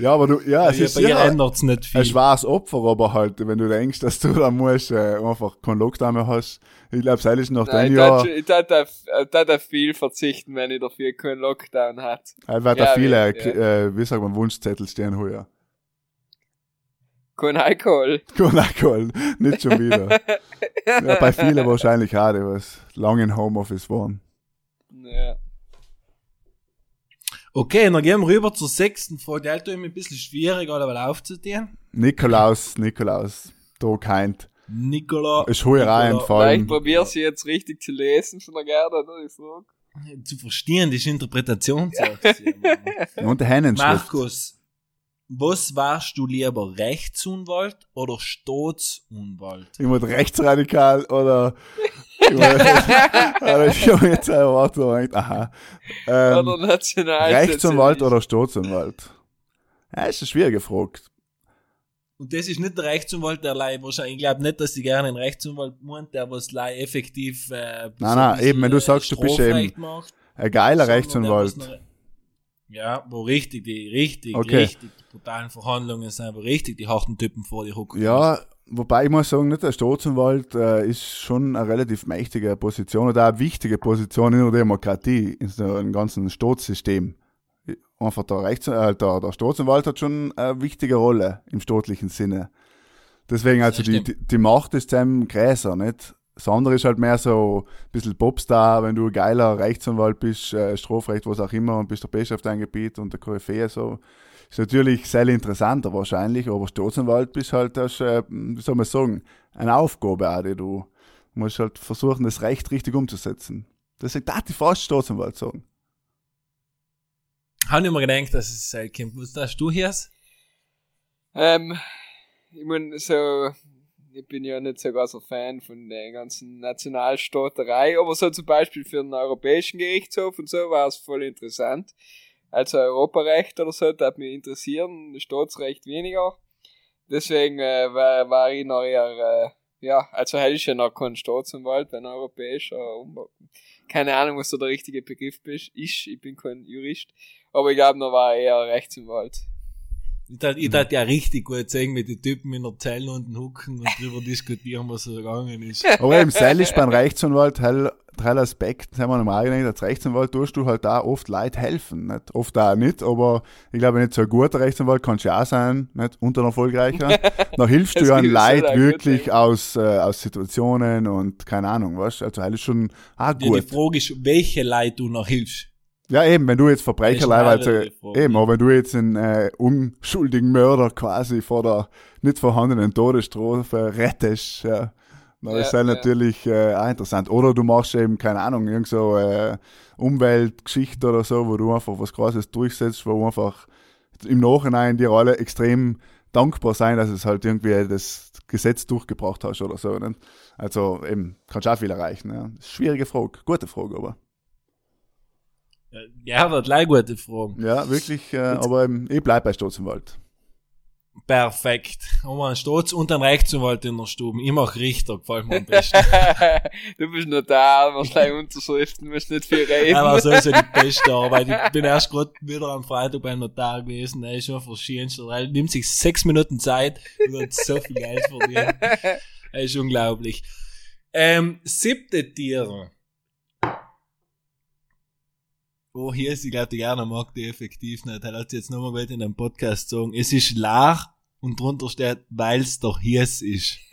ja, aber du, ja, es Ja, ist sicher ändert's nicht ein viel. schweres Opfer, aber halt, wenn du denkst, dass du da musst, äh, einfach keinen Lockdown mehr hast. Ich glaube, es ist nach dem ich Jahr, ich tat auf, ich viel verzichten, wenn ich dafür keinen Lockdown hat. halt wird Ja, da viele, ja. äh, wie sagt man, Wunschzettel stehen heuer. Kein Alkohol. Kein Alkohol, nicht schon wieder. (laughs) ja, bei vielen wahrscheinlich auch, die was lange in Homeoffice waren. Ja. Okay, dann gehen wir rüber zur sechsten Frage. Die tut mir ein bisschen schwierig, alle aufzutun. Nikolaus, Nikolaus, da keint. Nikola. Ist Heuerei Nikola- Vielleicht entfallen. probier sie jetzt richtig zu lesen von der Gerda, oder? Ich frag. Zu verstehen, das ist Interpretationssache. Und der Hennenschrift. Markus, was warst du lieber, Rechtsanwalt oder Staatsanwalt? Jemand rechtsradikal oder. oder ich (laughs) habe jetzt ein Wort so gedacht, aha. Ähm, oder national. Rechtsanwalt oder Staatsanwalt? Ja, ist eine schwierige Frage. Und das ist nicht der Rechtsanwalt, der Lei wahrscheinlich, ich glaube nicht, dass die gerne einen Rechtsanwalt meint, der was Lei effektiv, äh, Nein, nein, eben, wenn du äh, sagst, du bist Strafrecht eben macht, Ein geiler sondern der, Rechtsanwalt. was noch- Ja, wo richtig, die, richtig, Okay. richtig, die brutalen Verhandlungen sind, wo richtig die harten Typen vor die Hucken. Ja, wobei ich muss sagen, nicht der Staatsanwalt äh, ist schon eine relativ mächtige Position oder eine wichtige Position in der Demokratie, in so einem ganzen Staatssystem. Einfach der, Rechts äh, der, der Staatsanwalt hat schon eine wichtige Rolle im staatlichen Sinne. Deswegen, also die, die, die Macht ist dem größer, nicht? Das andere ist halt mehr so ein bisschen Popstar, wenn du ein geiler Rechtsanwalt bist, äh, Strafrecht, was auch immer, und bist der Beste auf deinem Gebiet und der Koryphäe, so. Ist natürlich sehr interessanter wahrscheinlich, aber Staatsanwalt bist halt, das, äh, wie soll man sagen, eine Aufgabe auch, die du musst halt versuchen, das Recht richtig umzusetzen. Deswegen darf ich fast Staatsanwalt sagen. Habe ich mir gedacht, dass es sein kommt. Was hast du hier? Ähm, ich mein, so, ich bin ja nicht so großer Fan von der ganzen Nationalstaaterei, aber so zum Beispiel für den Europäischen Gerichtshof und so war es voll interessant. Also Europarecht oder so, das hat mich interessieren, Staatsrecht weniger. Deswegen äh, war, war ich noch eher, äh, ja, also hätte ich ja noch keinen Staatsanwalt, ein europäischer, keine Ahnung, was so der richtige Begriff ist, ich bin kein Jurist, aber ich glaube, noch war eher Rechtsanwalt. Ich tat, ich tat ja richtig gut sehen, mit den Typen in der Zelle unten hucken und drüber diskutieren, was so gegangen ist. (laughs) Aber im Seil ist beim Rechtsanwalt hell, hell Aspekt, das haben wir normal gedacht, als Rechtsanwalt tust du halt da oft Leid helfen, nicht? Oft auch nicht, aber ich glaube nicht so ein guter Rechtsanwalt kannst du ja auch sein, nicht? Und ein erfolgreicher. (laughs) Da hilfst du ja gibt Leid gut, wirklich aus, äh, aus Situationen und keine Ahnung, was? Also hell ist schon auch Ja, die gut. Frage ist, welche Leute du noch hilfst. Ja, eben, wenn du jetzt Verbrecher Das ist leihweise, eine andere Frage. eben, aber wenn du jetzt einen äh, unschuldigen Mörder quasi vor der nicht vorhandenen Todesstrafe rettest, ja, dann Ja, ist das ja. natürlich äh, auch interessant. Oder du machst eben, keine Ahnung, irgend so äh, Umweltgeschichte oder so, wo du einfach was Krasses durchsetzt, wo einfach im Nachhinein dir alle extrem dankbar sein, dass es halt irgendwie das Gesetz durchgebracht hast oder so. Nicht? Also eben, kannst auch viel erreichen. Ja. Schwierige Frage, gute Frage aber. Ja, das gleich gute Frage. Ja, wirklich, äh, aber ähm, ich bleib bei Staatsanwalt. Perfekt. Haben wir einen Staats- und einen Rechtsanwalt in der Stube. Ich mach Richter, gefällt mir am besten. (laughs) du bist Notar, wahrscheinlich Unterschriften, musst nicht viel reden. Aber sowieso die beste Arbeit. Ich bin erst gerade wieder am Freitag beim Notar gewesen. Der ist schon verschiedenster. Er nimmt sich sechs Minuten Zeit und hat so viel Geld verdient. (laughs) Er ist unglaublich. Ähm, siebte Tiere. Oh, hier ist, ich glaube, die gerne mag die effektiv nicht. Er hat sie jetzt nochmal gut in einem Podcast sagen. Es ist lach und drunter steht, weil's doch Hies ist. (laughs)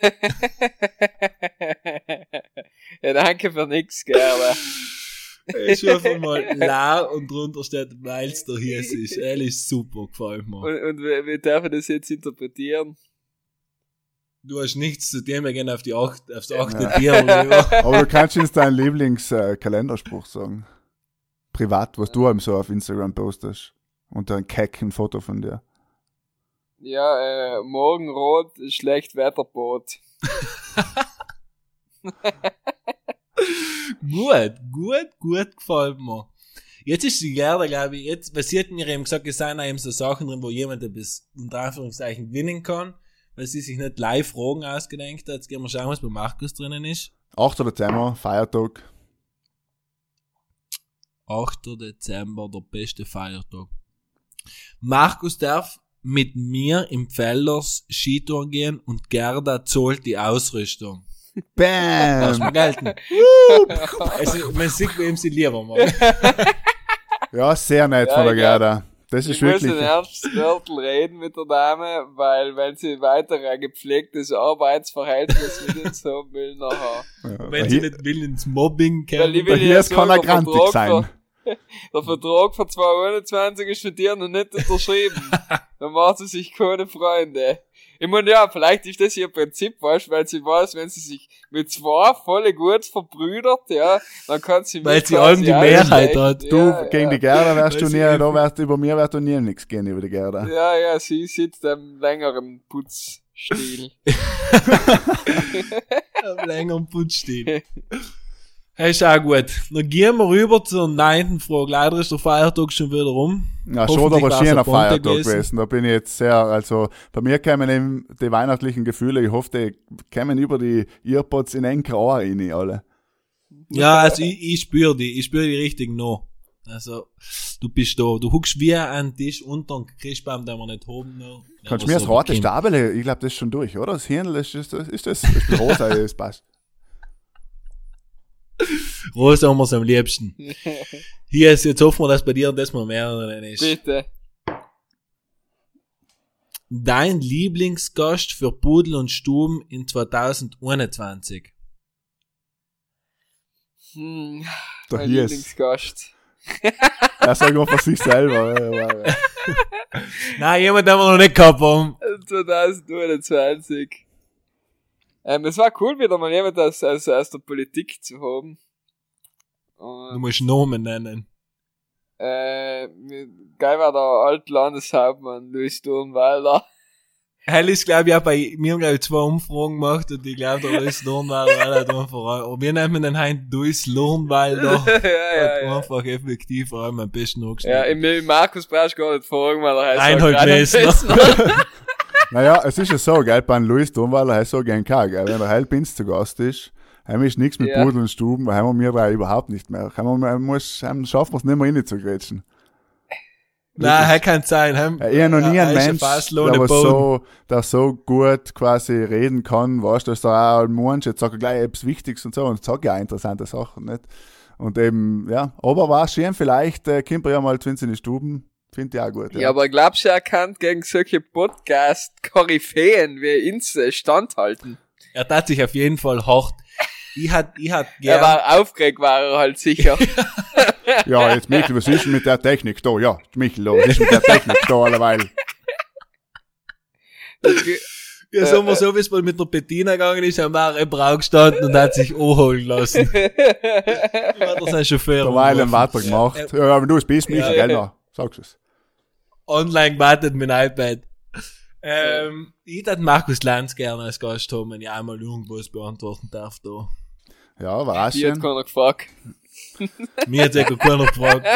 ja, danke für nix, gerne. Es ist einfach mal la und drunter steht, weil's doch Hies ist. Ist super, gefällt mir. Und, und wie, wie darf ich das jetzt interpretieren? Du hast nichts zu dem, wir gehen auf die acht, aufs achte Ja. Rüber. Aber du kannst uns deinen Lieblings-Kalenderspruch sagen. Privat, was du eben so auf Instagram postest. Und ein Keck, ein Foto von dir. Ja, äh, Morgenrot, schlecht Wetterboot. (laughs) gut, gut, gut gefällt mir. Jetzt ist die Gerda, glaube ich, jetzt, hat mir eben gesagt, es seien auch eben so Sachen drin, wo jemand etwas unter Anführungszeichen gewinnen kann, weil sie sich nicht live Fragen ausgedenkt hat. Jetzt gehen wir schauen, was bei Markus drinnen ist. 8. Dezember, Feiertag. 8. Dezember, der beste Feiertag. Markus darf mit mir im Felders Skitour gehen und Gerda zahlt die Ausrüstung. Lass (laughs) mal Bam! gelten. also, man sieht, wem sie lieber mag. (laughs) Ja, sehr nett Ja, von der ich Gerda. Das ist Ich muss wirklich. ein ernstes Wörtel reden mit der Dame, weil wenn sie weiter ein gepflegtes Arbeitsverhältnis mit uns haben will, nachher. Ja, Wenn sie nicht will ins Mobbing ich will hier ist keiner grantig sein. (laughs) Der Vertrag für 2021 ist für dir noch nicht unterschrieben. (laughs) Dann macht sie sich keine Freunde. Ich meine, ja, vielleicht ist das ihr Prinzip, weißt weil sie weiß, wenn sie sich mit zwei volle gut verbrüdert, ja, dann kann sie Weil sie allem die Mehrheit hat. Du, Ja, gegen ja. die Gerda wärst du nie, da wärst über mir wärst du nie nichts gehen über die Gerda. Ja, ja, sie sitzt am längeren Putzstil. (laughs) Am längeren Putzstil. Hey, ist auch gut. Dann gehen wir rüber zur neunten Frage. Leider ist der Feiertag schon wieder rum. Ja, schon aber schöner ein Feiertag gewesen. gewesen. Da bin ich jetzt sehr, also bei mir kämen eben die weihnachtlichen Gefühle, ich hoffe, die kämen über die Earpods in ein Ohr rein, alle. Ja, also ich, ich spüre die, ich spüre die richtig noch. Also, du bist da, du huckst wie an den Tisch unter den Christbaum, den wir nicht haben noch. Kannst du mir das so rote. Stabele, ich glaube, das ist schon durch, oder? Das Hirn, ist das, ist das, ist das rosa, (laughs) das passt. Rosa haben wir's am liebsten. Hier ist, jetzt hoffen wir, dass bei dir das mal mehr drin ist. Bitte. Dein Lieblingsgast für Pudel und Stuben in 2021. Hm, Der mein hier Lieblingsgast. er sagt nur für sich selber. (laughs) Nein, jemand, den wir noch nicht gehabt haben. 2021. Ähm, es war cool, wieder mal jemand aus, aus, aus der Politik zu haben. Du Und, musst Namen nennen. äh, geil war der Altlandeshauptmann Luis Durnwalder. Hell ist, glaube ich, auch bei, wir haben, glaube ich, zwei Umfragen gemacht und ich glaube, der Luis Lurnwalder hat einfach, aber wir nennen den Heim Luis Lurnwalder. (laughs) ja, Hat ja, ja. einfach effektiv vor allem am besten Ja, angeschnitten. im Markus brauchst du gar nicht fragen, weil er heißt Reinhold Messner. (laughs) Naja, es ist ja so, gell, beim Luis Domwaller heißt so gern kein, gell, wenn der Heilpinz zu Gast ist, haben wir ist nichts mit Ja. Pudel und Stuben, weil haben wir drei überhaupt nicht mehr. Haben wir, man muss, haben, schaffen wir es nicht mehr reinzugrätschen. Nein, er kann sein. Heim, ich habe noch nie einen ein Mensch, der, so, der so gut quasi reden kann, weißt du, dass der auch Mensch, jetzt sagt er gleich etwas Wichtiges und so, und sagt ja auch interessante Sachen, nicht? Und eben, ja, aber war schön, vielleicht, äh, kommt er ja mal zu uns in die Stuben, finde ich auch gut, Ja, aber glaubst du, er kann gegen solche Podcast-Koryphäen wie uns äh, standhalten? Er tat sich auf jeden Fall hart. Ich hat, ich hat (laughs) Er gern, war aufgeregt, war er halt sicher. (laughs) Ja, jetzt Michel, was ist denn mit der Technik da? Ja, Michel, da, was ist mit der Technik da alleweil? (laughs) ja, sagen wir so, wie es mal mit der Bettina gegangen ist, haben wir im Brau gestanden und hat sich anholen lassen. Hat er sein Chauffeur Derweil angerufen. weiter gemacht. Ja, aber du es bist, Michel, Ja. gell, noch? Sag's es. Online gewartet mit dem iPad. Ähm, ich hätte Markus Lanz gerne als Gast haben, wenn ich einmal irgendwas beantworten darf da. Ja, war Die hat schön. keiner gefragt. (laughs) Mir hat sicher keiner gefragt.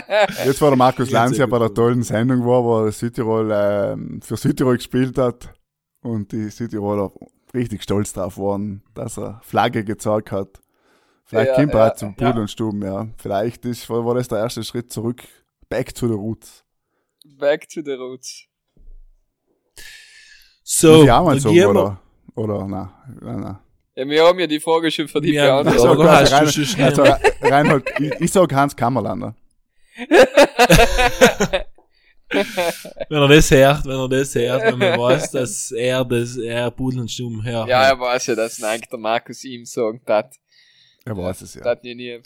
Jetzt war der Markus Ja, Lanz ja bei der tollen Sendung war, wo er Südtirol, ähm, für Südtirol gespielt hat. Und die Südtiroler richtig stolz drauf waren, dass er Flagge gezeigt hat. Vielleicht Ja, kommt er ja, zum ja. Pudel und Stuben, ja. Vielleicht ist, war war das der erste Schritt zurück. Back to the roots. Back to the roots. So, Muss ich auch mal sagen, wir- oder? Oder, nein, nein, nein. Ja, wir haben ja die Frage schon Wir haben- beantwortet. Also, Rein, also, Reinhold, ich, ich sag Hans Kammerlander. (laughs) Wenn er das hört, wenn er das hört, wenn man weiß, dass er das, er Pudel und Stumm hört. Ja, er weiß ja, dass eigentlich der Markus ihm sagen hat. Er weiß es ja. Das hat nie nie.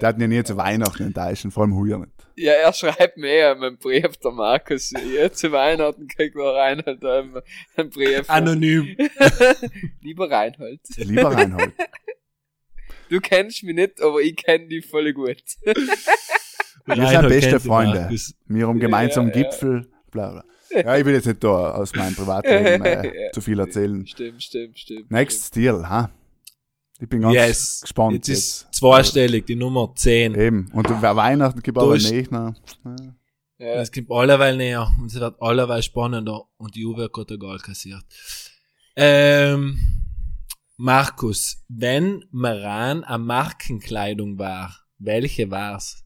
Der hat ihn ja nie zu Weihnachten enttäuschen, vor allem heuer nicht. Ja, er schreibt mir eher meinen Brief, der Markus. Ja, zu Weihnachten kriegt der Reinhold einen, einen Brief. Anonym. (laughs) Lieber Reinhold, Lieber Reinhold. (laughs) du kennst mich nicht, aber ich kenne dich voll gut. (laughs) Wir sind beste Freunde. Wir haben gemeinsam Ja, ja. Gipfel, bla bla. Ja, ich will jetzt nicht da aus meinem Privatleben äh, Ja. zu viel erzählen. Stimmt, stimmt, stimmt. Next Stil, ha? Ich bin ganz Yes. gespannt Jetzt ist jetzt. zweistellig, die Nummer 10. Eben. Und Weihnachten gibt aber ist- nicht, ne? Ja. Es kommt alleweil näher und es wird alleweil spannender und die Juve hat egal kassiert. Ähm, Markus, wenn Maran eine Markenkleidung war, welche war's?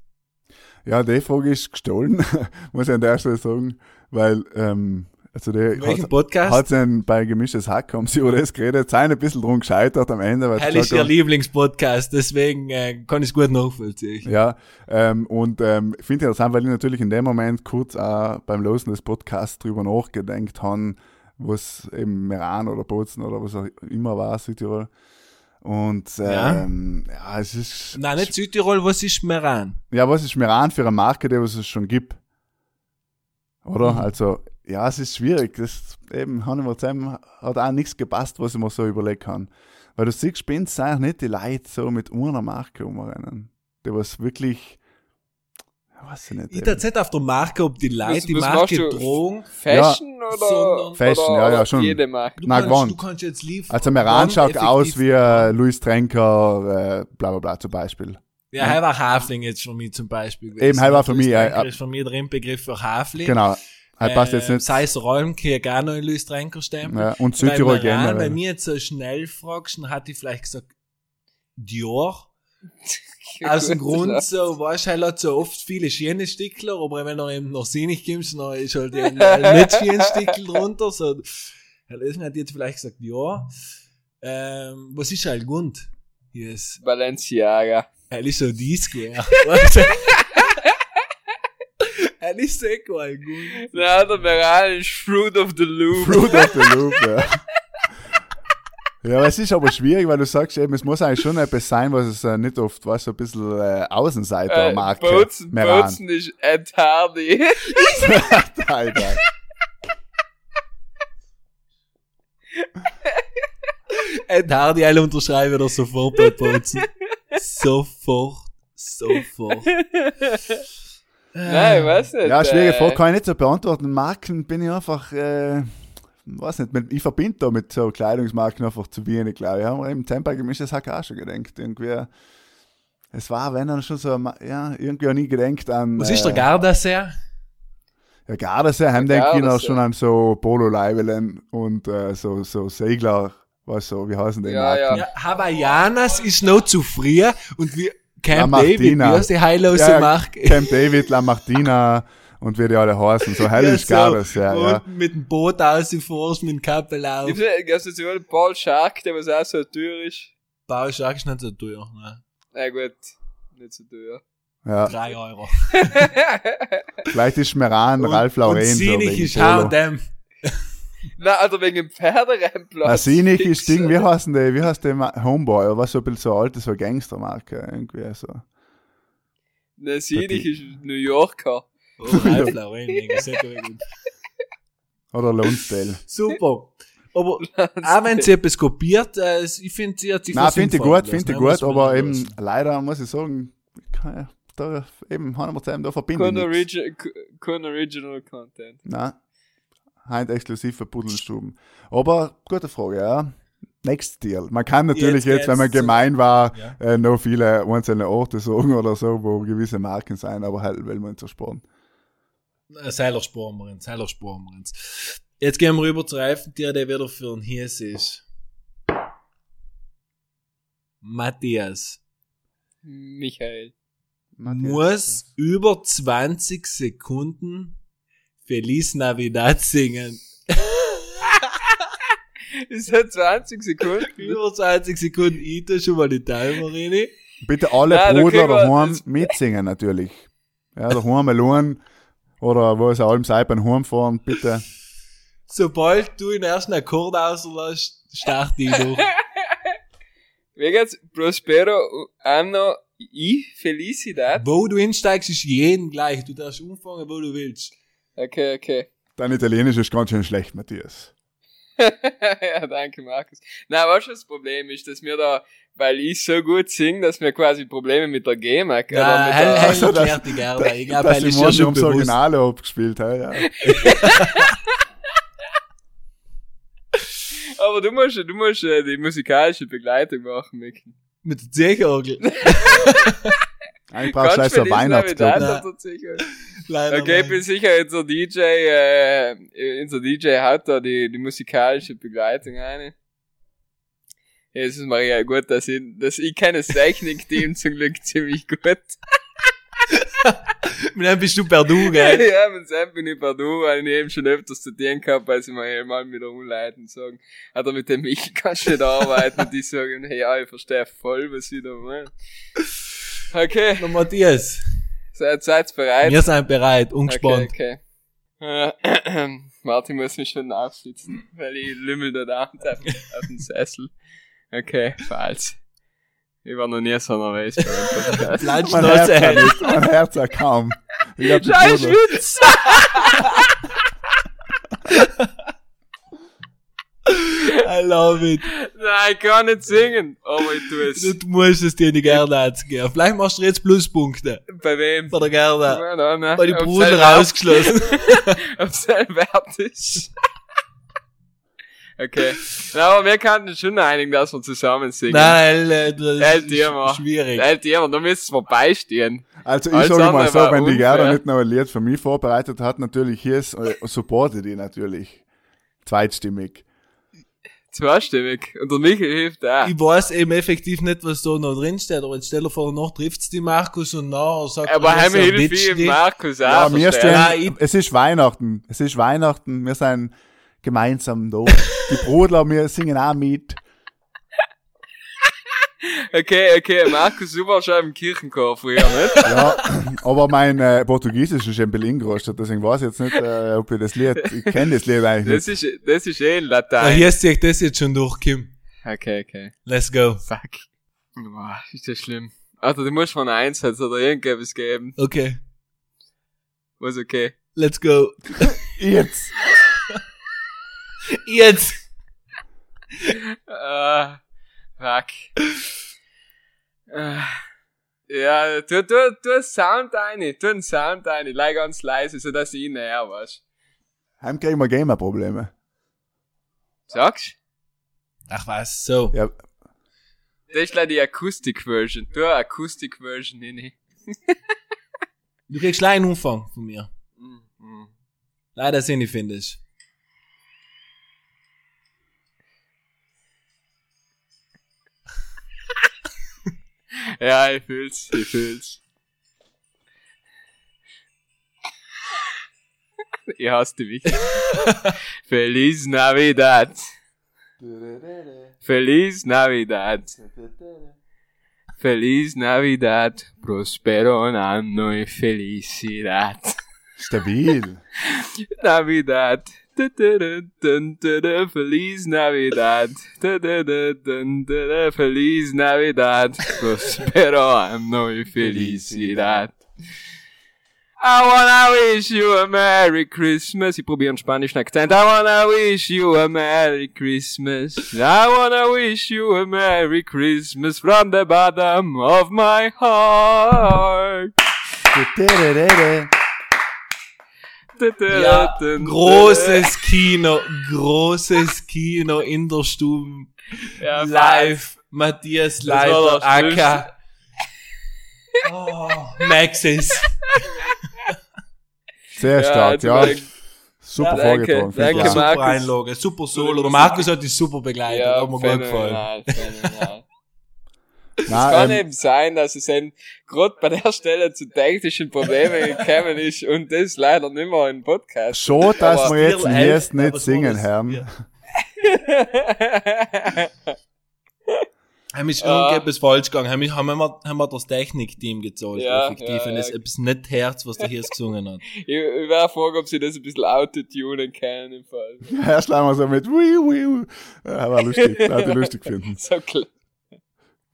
Ja, die Frage ist gestohlen, (laughs) muss ich an der Stelle sagen, weil, ähm, also der hat, Podcast? hat sein bei gemischtes Hack haben sie über das geredet, sind ein bisschen drum gescheitert am Ende, weil Hell ist ihr Lieblingspodcast, deswegen äh, kann ich es gut nachvollziehen. Ja, ähm, und ähm, ich finde interessant, weil ich natürlich in dem Moment kurz auch beim Losen des Podcasts drüber nachgedenkt habe, was eben Meran oder Bozen oder was auch immer war, Südtirol. Und Ja. ähm, ja. es ist. Nein, nicht Südtirol, was ist Meran? Ja, was ist Meran für eine Marke, die was es schon gibt? Oder? Mhm. Also, ja, es ist schwierig. Das eben, Hannibal Zem hat auch nichts gepasst, was ich mir so überlegen kann. Weil du siehst, Spins sind auch nicht die Leute so mit einer Marke umrennen. Die was wirklich, ja, weiß ich nicht. Ich tatsächlich auf der Marke, ob die Leute Was- die was Marke drohen. Fashion oder? sondern- Fashion, oder ja, ja, schon. Jede Marke. Du, Na, kannst, du kannst jetzt liefern. Also Meran schaut aus wie äh, Luis Trenker, äh, bla bla bla zum Beispiel. Ja, er war Hafling jetzt für mich zum Beispiel. Eben, er war für mich, ja, ja. Das ist für mich der Inbegriff für Hafling. Genau. Er passt jetzt nicht. Sei es Rolm, krieg auch noch einen Luis Trenker Stempel. Ja, und Bei Südtirol Meran, Wenn generell. mir jetzt so schnell fragst, dann hatte ich vielleicht gesagt, Dior. (laughs) Ja, Aus dem gut, Grund ja. so, weißt du, er hat so oft viele schöne Stickler, aber wenn er eben noch sinnig kommst, dann ist halt (laughs) eben nicht schönen Stickel drunter, so. Herr Lösing hat jetzt vielleicht gesagt, ja. Ähm, was ist halt Grund? Yes. Balenciaga. Er ist so D-Square. (laughs) Weißt sehr halt gut. Na, der Meran ist Fruit of the Loop. Fruit of the Loop, ja. Ja, aber es ist aber schwierig, weil du sagst eben, es muss eigentlich schon etwas sein, was es äh, nicht oft, du, so ein bisschen äh, Äh, Außenseiter-Marke. Bozen, Meran. Bozen ist Ed Hardy. Alter. (laughs) Ed Hardy, alle unterschreiben das sofort bei Bozen. (laughs) Sofort. Sofort. Nein, ich weiß nicht. Ja, schwierige äh, Frage, kann ich nicht so beantworten. Marken bin ich einfach, äh, weiß nicht, mit, ich verbinde da mit so Kleidungsmarken einfach zu wenig, glaube ich. Ja, aber im Tempo gemischtes Hack auch schon gedenkt. Irgendwie, es war, wenn dann schon so, ja, irgendwie auch nie gedenkt an. Was ist der äh, Gardasser? Ja, Gardasee, heim Der denke ich noch Gardasee. schon an so Polo-Leibelen und äh, so, so Segler, was so, wie heißen die Ja, Marken? ja. Ja, Hawaiianas ist noch zu früh und wir Camp La David, wie Martina. heißt die heillose Ja, Marke? Camp David, La Martina und wie die alle heißen. So (laughs) hell ist so, Gardasee, ja. ja. Und mit dem Boot ausgefahren, mit dem Kappel auf. Ich finde, gab's jetzt über Paul Shark, der was auch so teuer ist. Bauschack ist nicht so teuer, ne? Na gut, nicht so teuer. ja. Drei Euro. (laughs) Vielleicht ist Meran, Und- Ralf Lauren. Und so Sinich wegen ist. H&M. Na, also wegen dem Pferderennplatz. Na, Sinich ist Ding, wie Alter. heißen die, wie heißt der Homeboy, oder was so ein bisschen so alte, so Gangstermarke, irgendwie so. Na, Sinich ist New Yorker. Oh, Ralf (laughs) Lauren, Digga, sehr gut. Oder Lonsdale. Super. Aber (laughs) auch wenn sie etwas kopiert, äh, ich finde, sie hat sich Nein, was finde ich gut, finde ich gut, aber eben, lassen. leider muss ich sagen, ich kann ja, da, eben, haben wir zusammen, da verbinde Kein, ich. Origi kein Original Content. Nein, heute exklusiv für Puddelstuben. Aber, gute Frage, ja. Next Deal. Man kann natürlich Jetzt jetzt, wenn man gemein war, Ja. äh, noch viele einzelne Orte sagen oder so, wo gewisse Marken sein, aber halt will man zersparen. Äh, Seiler sparen wir uns, Seiler sparen wir uns. Jetzt gehen wir rüber zu Reifentier, der wieder für ein Hies ist. Matthias Michael. muss über 20 Sekunden Feliz Navidad singen. (laughs) Ist das 20 Sekunden? (laughs) Über 20 Sekunden, ich tu schon mal die Timer rein. Bitte alle Nein, da wir daheim mitsingen natürlich. Ja, daheim allein oder wo es allem sei beim Heimfahren, bitte. (laughs) Sobald du den ersten Akkord auslässt, start die durch. Wie geht's? Prospero, Anno, ich, Felicidad? Wo du einsteigst, ist jeden gleich. Du darfst umfangen, wo du willst. Okay, okay. Dein Italienisch ist ganz schön schlecht, Matthias. (laughs) ja, danke, Markus. Na, was das Problem ist, dass wir da, weil ich so gut singe, dass wir quasi Probleme mit der GEMA oder Ja, der, hell Also. Ich glaube, Dass ja Mann schon ums bewusst. Originale abgespielt hat, ja. (laughs) Aber du musst, du musst äh, die musikalische Begleitung machen, Micky. Mit der Zehorgel. (laughs) Eigentlich brauchst du gleich so ein Weihnachtsglocken. Nein. Weihnachtsglocken. Leider Okay, ich bin sicher, unser DJ, äh, unser DJ hat da die, die musikalische Begleitung eine. Jesus Maria, gut, dass ich, dass ich kenne das Technik-Team zum Glück (laughs) ziemlich gut. Mit dem bist du per Du, gell? (laughs) ja, mit Sam bin ich Pardon, weil ich eben schon öfters zu denen gehabt, weil sie mir mal mit der Umleiten sagen, oder mit dem ich kannst du nicht arbeiten und die sagen, hey, ja, ich verstehe voll, was sie da meinen. Okay, Na, Matthias, seid, seid bereit? wir sind bereit, ungespannt. Okay, okay. Äh, (clears throat) Martin muss mich schon aufsitzen, weil ich lümmel da auf, auf dem Sessel. Okay, falsch. Ich war noch nie so nervös bei einem Podcast. (laughs) Mein Herz, hat nicht, mein Herz hat kaum. Ich hab die Scheiß. Witz! I love it. Nein, ich kann nicht singen, aber ich tue es. Du musst es dir die Gerda anzugehen. Vielleicht machst du jetzt Pluspunkte. Bei wem? Bei der Gerda. Nein, nein. Bei die Ob Bruder rausgeschlossen. Ob es ein Wert ist. Okay. Na, aber wir könnten schon einigen, dass wir zusammen singen. Nein, das Äh, ist dir mal. schwierig. Nein, jemand, da müsstest du beistehen. Also ich sage mal so, wenn die Gerda nicht noch ein Lied für mich vorbereitet hat, natürlich hier ist, äh, supporte die natürlich. Zweitstimmig. Zweistimmig. Und der Michael hilft auch. Ich weiß eben effektiv nicht, was da noch drin steht, aber jetzt stell dir vor, noch trifft's die Markus und nachher sagt Aber er, dass er hilft steht. Markus auch. Ja, wir? Nein, stehen, es ist Weihnachten. Es ist Weihnachten. Wir sind gemeinsam da. Die Brudler, wir singen auch mit. Okay, okay, Markus, du warst schon im Kirchenchor früher, nicht? (laughs) Ja, aber mein äh, Portugiesisch ist ein bisschen eingerostet, deswegen weiß ich jetzt nicht, äh, ob ich das Lied, ich kenne das Lied eigentlich Das nicht. ist, das ist eh in Ja, Latein. hier sehe ich das jetzt schon durch, Kim. Okay, okay. Let's go. Fuck. Boah, ist das schlimm. Alter, du musst von Einsatz oder irgendwas geben. Okay. Was okay. Let's go. (laughs) Jetzt! Jetzt. Ah, fuck. Ja, tu, tu, tu einen Sound ein, tu einen Sound ein, leih ganz leise, so dass ich ihn näher was. Heim kriegen wir Gamer-Probleme. Sagst? Ach was, so. Ja, Das ist leider die Akustik-Version. Tu eine Akustik-Version hin. Du kriegst einen Umfang von mir. Mhm. Leider sind ich finde ich. Ja, ich fühl's, ich fühl's. Ich hasse mich. (laughs) Feliz Navidad. Feliz Navidad. Feliz Navidad. Prospero anno e felicidad. stabil. Navidad. Feliz Navidad. Feliz Navidad. Prospero anno e felicidad. I wanna wish you a Merry Christmas. Ich probiere einen spanischen. I wanna wish you a Merry Christmas. I wanna wish you a Merry Christmas from the bottom of my heart. Ja, großes Kino, großes Kino in der Stube. Ja, Live, Matthias war Leiter, Acker. Oh, Maxis. Sehr stark, ja. Super Danke, vorgetragen. danke. Markus. Super Einlage, super Solo. Der Markus hat dich super begleitet, Ja, hat mir gut gefallen. phänomenal, phänomenal. (laughs) Es kann ähm, eben sein, dass es ein gerade bei der Stelle zu technischen Problemen (laughs) gekommen ist und das leider nicht mehr im Podcast. schon, dass Aber wir jetzt elf, nicht singen, ja. (laughs) Haben ist Ah. irgendetwas falsch gegangen. Haben, wir- haben, wir, haben wir das Technikteam gezahlt, Ja, effektiv. ja, Und es ja. etwas nicht Herz, was der hier gesungen hat. Ich, ich wäre fragen, ob sie das ein bisschen autotunen können im Fall. Erst einmal so mit Wii, Wii. Ja, war lustig. Werde ich lustig finden. So klar.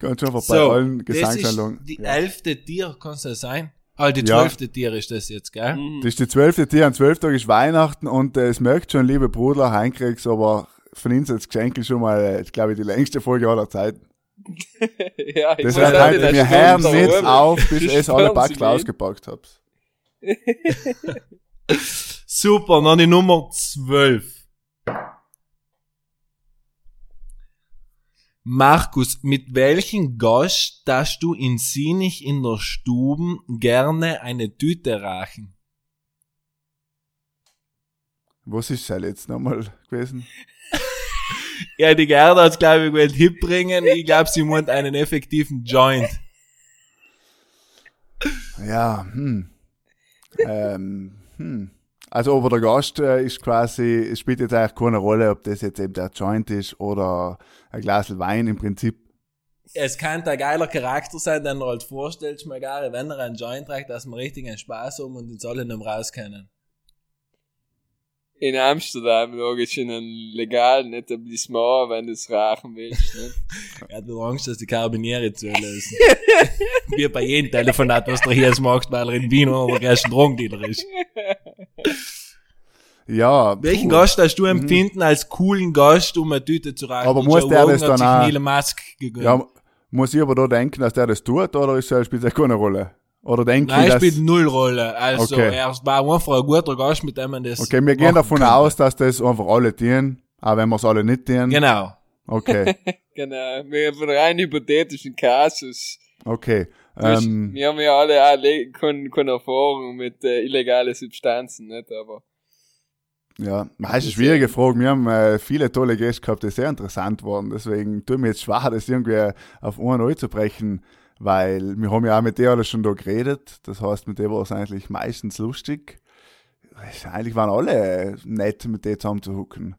Ganz schon bei So, allen das ist Gesangseinlagen. die Ja. elfte Tier, kann es das sein? Ah, die Ja. zwölfte Tier ist das jetzt, gell? Mhm. Das ist die zwölfte Tier, am zwölften Tag ist Weihnachten und äh, es merkt schon, liebe Bruder, heinkriegst, aber von uns als Geschenk schon mal, äh, glaube ich, die längste Folge aller Zeiten. (laughs) ja, ich in einer wir hören nicht auf, bis Die (laughs) es alle sind ausgepackt habt. (laughs) Super, noch die Nummer 12. Markus, mit welchem Gast darfst du in Sinich in der Stuben gerne eine Tüte rachen? Was ist es jetzt nochmal gewesen? (laughs) Ja, die Gerda hat glaube ich gewählt Hip bringen. Ich glaube, sie meint einen effektiven Joint. Ja, hm. ähm, hm. Also, aber der Gast äh, ist quasi, es spielt jetzt eigentlich keine Rolle, ob das jetzt eben der Joint ist oder ein Glas Wein im Prinzip. Es könnte ein geiler Charakter sein, den du halt vorstellst, mir gar, wenn er einen Joint trägt, dass wir richtig einen Spaß haben und uns alle mehr rauskennen. in Amsterdam logisch in einem legalen Etablissement, wenn du es rauchen willst. Ne? (laughs) Er hat wieder Angst, dass die Karabiniere zulösen. (laughs) Wie bei jedem Telefonat, was du hier jetzt machst, weil er in Wien oder der erste Drogendealer ist. (laughs) Ja. Welchen puh. Gast hast du empfinden als coolen Gast, um eine Tüte zu rauchen? Aber muss Joe der Rogan das dann auch- Elon Musk gegönnt. Ja, muss ich aber da denken, dass der das tut, oder ist er, spielt er keine Rolle? Oder denke Nein, ich, er dass, spielt null Rolle. Also, Okay. er war einfach ein guter Gast, mit dem man das. okay, wir gehen davon könnte. aus, dass das einfach alle tun, auch wenn wir es alle nicht tun. Genau. Okay, (laughs) Genau, wir haben einen rein hypothetischen Kasus. okay. Ähm, wir haben ja alle auch keine, keine Erfahrung mit äh, illegalen Substanzen, nicht? Aber ja, das ist eine schwierige Frage. Wir haben äh, viele tolle Gäste gehabt, die sehr interessant waren. Deswegen tut mir jetzt schwer, das irgendwie auf einen einzubrechen, weil wir haben ja auch mit der alle schon da geredet. Das heißt, mit der war es eigentlich meistens lustig. Eigentlich waren alle nett, mit denen zusammenzuhucken.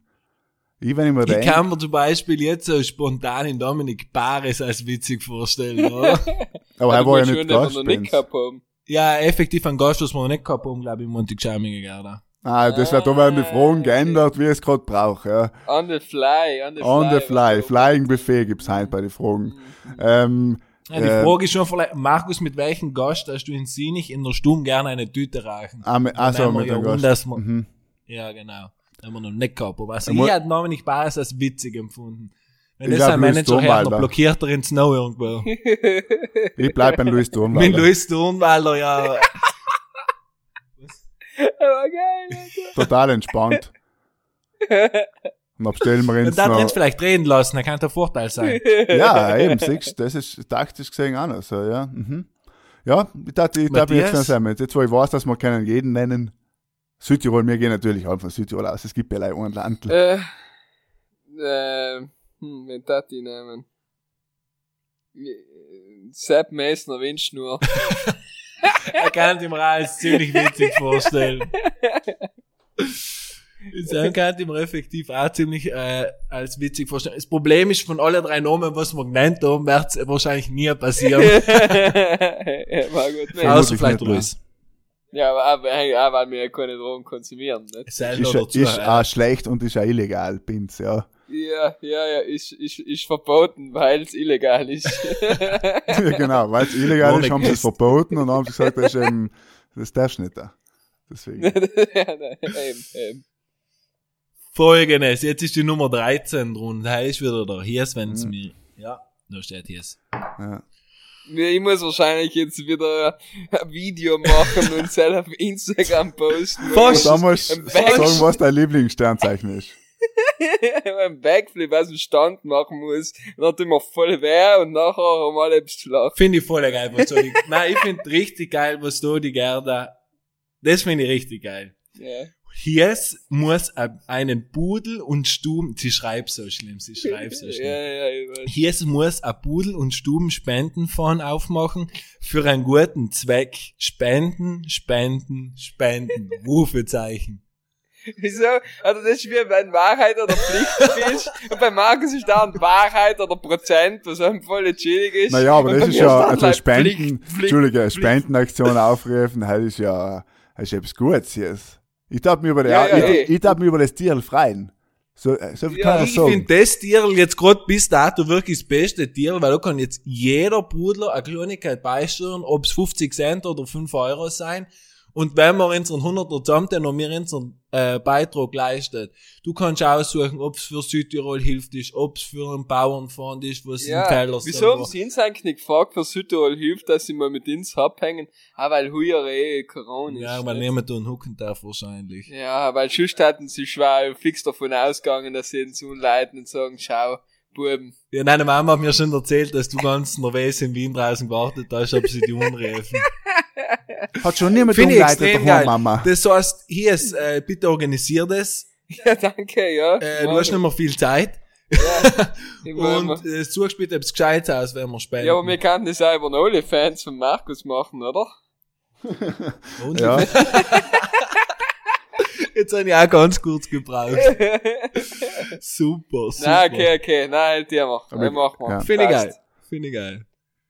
Ich, wenn ich mir Ich denke, kann mir zum Beispiel jetzt so spontan in Dominik Bares als witzig vorstellen, oder? (laughs) aber er Also war ja nicht schon, dass wir Gast. noch nicht Benz. gehabt haben. ja, effektiv ein Gast, was wir noch nicht gehabt haben, glaube ich, in Montigschaminger gerade. Ah, das wird, da werden die Fragen geändert, wie es gerade brauche. Ja. On the fly, on the On fly. the fly. was Flying Buffet gibt's heute bei den Fragen. Ähm, Ja, die Äh, Frage ist schon vielleicht, Markus, mit welchem Gast hast du in Sinich in der Stunde gerne eine Tüte rauchen? ah, mit- also haben mit ja dem Gast. wir- Mhm. Ja, genau. Haben wir noch nicht gehabt. Aber also ich hat Dominik Bares als witzig empfunden. Wenn Ich das ein Luis Manager hört, Thurmwalder. dann blockiert er ins Snow irgendwo. Ich bleib beim Luis Mit Thurnwalder. Luis Thurnwalder, ja. Aber geil. Total entspannt. Und dann bestellen wir Und uns da drin noch... vielleicht reden lassen, das kann der Vorteil sein. (laughs) Ja, eben, siehst das ist taktisch gesehen auch noch so, ja. Mhm. Ja, ich dachte, ich darf jetzt noch sagen, jetzt wo ich weiß, dass wir können jeden nennen. Südtirol, wir gehen natürlich auch von Südtirol aus. Es gibt ja leider ein Land. Äh, äh, (laughs) hm, wen tat ich nehmen? Sepp Messner wünscht nur. (laughs) (laughs) Er kann auch als ziemlich witzig vorstellen. Das kann ich mir effektiv auch ziemlich äh, als witzig vorstellen. Das Problem ist, von allen drei Namen, was wir genannt haben, wird es wahrscheinlich nie passieren. ja, war gut. Aus- Außer vielleicht ne? Luis. Ja, aber, aber, auch, weil wir ja keine Drogen konsumieren, nicht? Ist, zu. ist auch schlecht und ist auch illegal, Pins, ja. Ja, ja, ja, ist, ist, ist verboten, weil es illegal ist. (laughs) ja genau, weil es illegal Ohne ist, haben sie es verboten und dann haben sie gesagt, das ist eben, das darfst du nicht da. Deswegen. (laughs) ja, nein, eben, eben. Folgendes, jetzt ist die Nummer 13 drunter. Da ist wieder der Hies, wenn es Mhm. mir. Ja, da steht Hies. Ja. Ich muss wahrscheinlich jetzt wieder ein Video machen und (laughs) selber auf Instagram posten. Fast. Und dann musst sagen, was dein Lieblingssternzeichen ist. (laughs) ein Backflip aus dem Stand machen muss. Dann tut mir voll weh und nachher haben alle etwas zu lachen. Finde ich voll geil, was du die, (laughs) Nein, ich finde richtig geil, was du die Gerda. Das finde ich richtig geil. Ja. Hies muss einen Pudel und Stuben, sie schreibt so schlimm, sie schreibt so (laughs) ja, schlimm. ja, ich weiß. Hies muss a Pudel und Stuben Spendenfonds aufmachen für einen guten Zweck. Spenden, spenden, spenden. Rufezeichen. (laughs) Wieso? Also das ist wie bei Wahrheit oder Pflicht (laughs) bist. Und bei Markus ist da Wahrheit oder Prozent, was einem voll chillig ist. Naja, aber Und das ist ja, also halt Spenden, Pflicht, Pflicht, Entschuldige, Pflicht. Spendenaktion aufrufen, das ist ja, das ist etwas Gutes jetzt. Ich darf mich über, die, Ja, ja, ich, eh. ich darf mich über das Tier freuen. So, äh, so viel Ja, kann ich Ich sagen. finde das Tier jetzt gerade bis dato wirklich das beste Tier, weil da kann jetzt jeder Pudler eine Kleinigkeit beisteuern, ob es 50 Cent oder 5 Euro sein. Und wenn wir unseren 100er zusammen und wir unseren äh, Beitrag leistet, du kannst aussuchen, ob es für Südtirol hilft ist, ob es für einen Bauernfond ist, was Ja, im Keller wieso haben sie uns eigentlich nicht gefragt, für Südtirol hilft, dass sie mal mit uns abhängen? Ah, weil heuer eh Corona ist. Ja, weil nicht? niemand tun hucken darf wahrscheinlich. Ja, weil sonst hatten sie schwer fix davon ausgegangen, dass sie uns umleiten und sagen, schau, Buben. Ja, deine Mama hat mir schon erzählt, dass du ganz nervös in Wien draußen gewartet hast, ob sie die umrufen. (laughs) Hat schon niemand umgeleitet, daheim, geil. Mama. Das heißt, hier ist, äh, bitte organisier das. Ja, danke, ja. Äh, du hast nicht mehr viel Zeit. ja, (laughs) Und äh, suchst bitte etwas Gescheites aus, wenn wir spenden. ja, aber wir können das auch über den OnlyFans von Markus machen, oder? (laughs) Und Ja, (laughs) Jetzt habe ich auch ganz kurz gebraucht. super, super. Nein, okay, okay, nein, die machen. Wir machen wir. ja. Finde ich geil. Finde ich geil.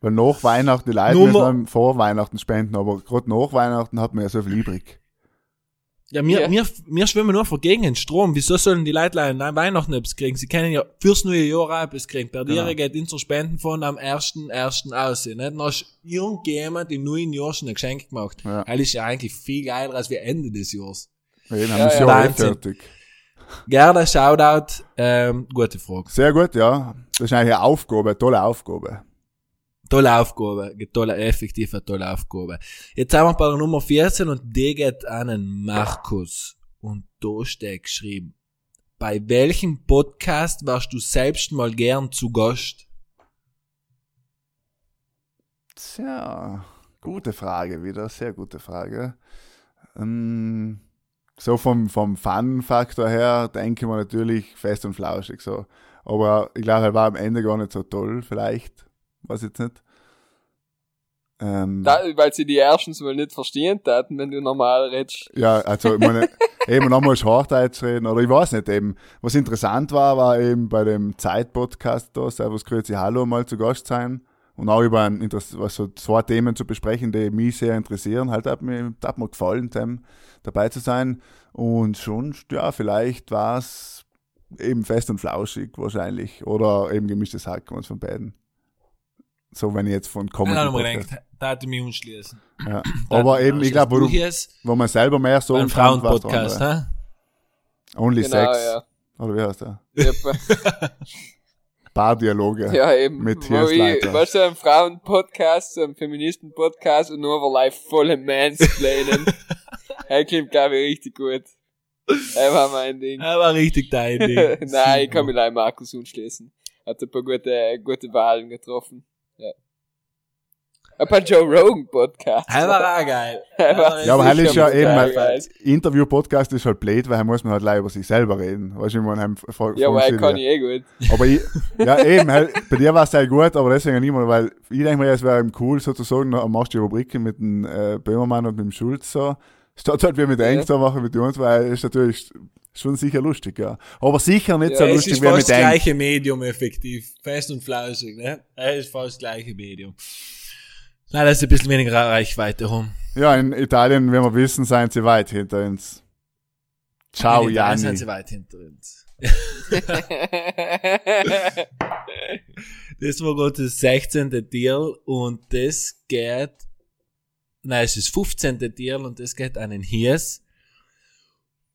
Weil nach Weihnachten, die Leute Nummer- müssen vor Weihnachten spenden, aber gerade nach Weihnachten hat man ja so viel übrig. Ja, wir, Ja. wir, wir schwimmen nur vor gegen den Strom. Wieso sollen die Leute an Weihnachten etwas kriegen? Sie können ja fürs neue Jahr auch etwas kriegen. Per Genau. dir geht unser Spendenfonds am 1.1. aus. Nicht? Dann hast irgendjemand im neuen Jahr schon ein Geschenk gemacht. Ja. Das ist ja eigentlich viel geiler als wir Ende des Jahres. Haben Ja, wir ja. ja, Wahnsinn. fertig. Gerne, Shoutout. Ähm, gute Frage. Sehr gut, ja. Das ist eigentlich eine Aufgabe, eine tolle Aufgabe. Tolle Aufgabe. Tolle, effektiv eine tolle Aufgabe. Jetzt haben wir bei der Nummer 14 und die geht an den Markus. Und da steht geschrieben. Bei welchem Podcast warst du selbst mal gern zu Gast? Tja, gute Frage wieder, sehr gute Frage. Ähm, so vom, vom Fun-Faktor her denke ich mir natürlich fest und flauschig so. Aber ich glaube, er war am Ende gar nicht so toll, vielleicht. Weiß jetzt nicht. Ähm, Da, weil sie die erstens mal nicht verstehen taten, wenn du normal redest. Ja, also ich meine, (laughs) eben nochmal Hochdeutsch reden, oder ich weiß nicht eben. Was interessant war, war eben bei dem Zeit-Podcast da, Servus Grüezi Hallo, mal zu Gast sein und auch über ein, was so zwei Themen zu besprechen, die mich sehr interessieren. Halt hat mir, hat mir gefallen, dem dabei zu sein. Und schon, ja, vielleicht war es eben fest und flauschig wahrscheinlich oder eben gemischtes Hack, eins von beiden. So, wenn ich jetzt von Ich habe mir Comedy gedacht, da hätte ich mich umschließen. ja. Aber eben, ich glaube, wo, hier wo man selber mehr so der Frauenpodcast, hä? Only Genau, Sex. ja. Oder wie heißt der? (laughs) Paardialoge. Ja, eben. Mit Wo ich, weißt du, ein Frauen-Podcast, so ein Feministen-Podcast und nur aber live volle Mansplainen. (laughs) er klingt, glaube ich, richtig gut. Er war mein Ding. Er war richtig dein Ding. (laughs) Nein, ich kann mich leider Markus unschließen. Hat ein paar gute, gute Wahlen getroffen. Ein paar Joe Rogan Podcasts. Er war auch geil. (laughs) Ja, aber halt ist ja mit eben, weil-. Interview-Podcast ist halt blöd, weil er muss man halt leider über sich selber reden. Weißt du, ich meine, Ja, aber er kann ich eh gut. Aber ich, ja, (laughs) eben, halt, bei dir war es sehr gut, aber deswegen nicht mehr, weil ich denke mir, es wäre eben cool, sozusagen, noch, machst du die Rubriken mit dem äh, Böhmermann und mit dem Schulz so. Statt halt wie mit Ja. Eng so machen mit uns, weil ist natürlich schon sicher lustig, ja. Aber sicher nicht Ja, so es Es lustig ist wie fast mit das gleiche Medium effektiv. Fest und flauschig, ne? Er ist fast das gleiche Medium. Leider ist ein bisschen weniger Reichweite rum. Ja, in Italien, wie wir wissen, sind sie weit hinter uns. Ciao, In Italien sind Janni. sie weit hinter uns. (laughs) Das war gerade das 16. Deal und das geht, nein, es ist das 15. Deal und das geht an den Hies.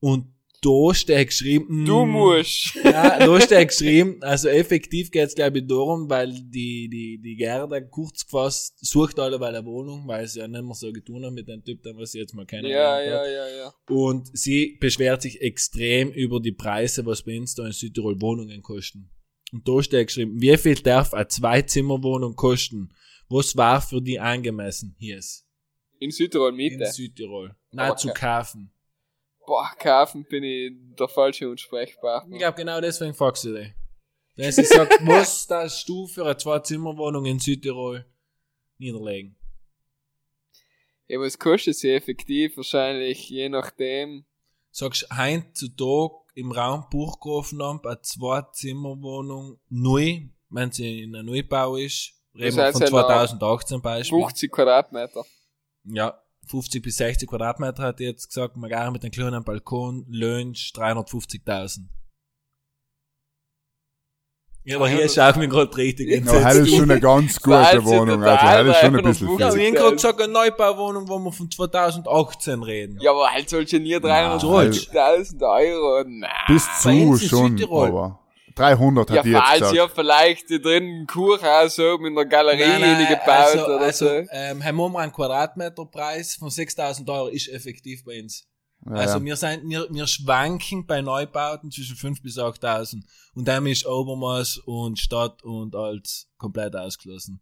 Und da steht geschrieben, du mm, musst. (laughs) Ja, da steht geschrieben, also effektiv geht's glaube ich darum, weil die, die, die Gerda kurz gefasst sucht alle eine Wohnung, weil sie ja nicht mehr so getan haben mit dem Typ, den was sie jetzt mal kennen. Ja, ja, ja, ja. Und sie beschwert sich extrem über die Preise, was bei uns da in Südtirol Wohnungen kosten. Und da steht geschrieben, wie viel darf eine Zwei-Zimmer-Wohnung kosten? Was war für die angemessen? Hier ist. In Südtirol In Miete. Südtirol. Nein, Aber zu kaufen. Boah, kaufen bin ich der falsche Ansprechpartner. Ich glaube, genau deswegen fragst du dich. Wenn sie sagt, was darfst du für eine Zwei-Zimmer-Wohnung in Südtirol niederlegen? Ja, was kostet sie effektiv? Wahrscheinlich je nachdem. Sagst heutzutage im Raum Burggrafenamt eine Zwei-Zimmer-Wohnung neu, wenn sie in einem Neubau ist, reden wir von ja noch 2018 Beispiel. 50 Quadratmeter. Ja, 50 bis 60 Quadratmeter hat jetzt gesagt, man gar mit einem kleinen Balkon, Lunch 350.000. Ja, aber hier schaut mich gerade richtig Ja, Ja, das ist schon eine ganz (laughs) gute Wohnung, also das ist schon ein bisschen Ja, viel. wir haben gerade gesagt, eine Neubauwohnung, wo wir von 2018 reden. Ja, aber halt nie Nein. 350.000 Euro. Nein. Bis zu in schon, aber 300 Ja, hat die jetzt falls gesagt. ja vielleicht da drin ein Kurhaus oben in der Galerie Nein, nein, gebaut also, oder also, so. ähm, haben wir einen Quadratmeterpreis von 6000 Euro ist effektiv bei uns. Ja, Also ja. wir sind, wir, wir schwanken bei Neubauten zwischen 5 bis 8000. Und dann ist Obermaß und Stadt und alles komplett ausgeschlossen.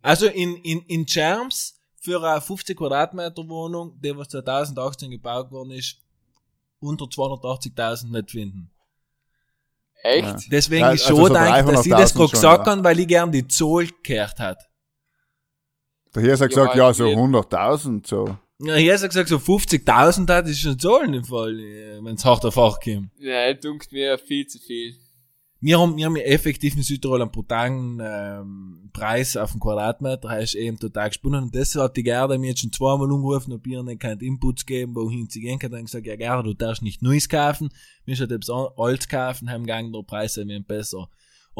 Also in, in, in Germs für eine 50 Quadratmeter Wohnung, die was 2018 gebaut worden ist, unter 280.000 nicht finden. Echt? Ja. Deswegen Ja, ist also schon so dank, dass sie das 300.000 gerade gesagt ja. haben, weil ich gern die Zahl gehört hat. Der hier hat Ja, gesagt, ja, so die- 100.000, so. Ja, hier hat er gesagt, so 50.000 das ist schon Zahlen im Fall, wenn es hart auf hart kommt. Ja, dunkt mir viel zu viel. Wir haben, wir haben effektiv in Südtirol einen brutalen ähm, Preis auf den Quadratmeter, heißt eben total gesponnen. Und deshalb hat die Gerda mir jetzt schon zweimal angerufen, ob ihr nicht keinen Inputs geben, wohin sie gehen kann. Dann gesagt, ja Gerda, du darfst nicht Neues kaufen, wir müssen etwas Altes kaufen, haben gegangen, der Preis ist besser.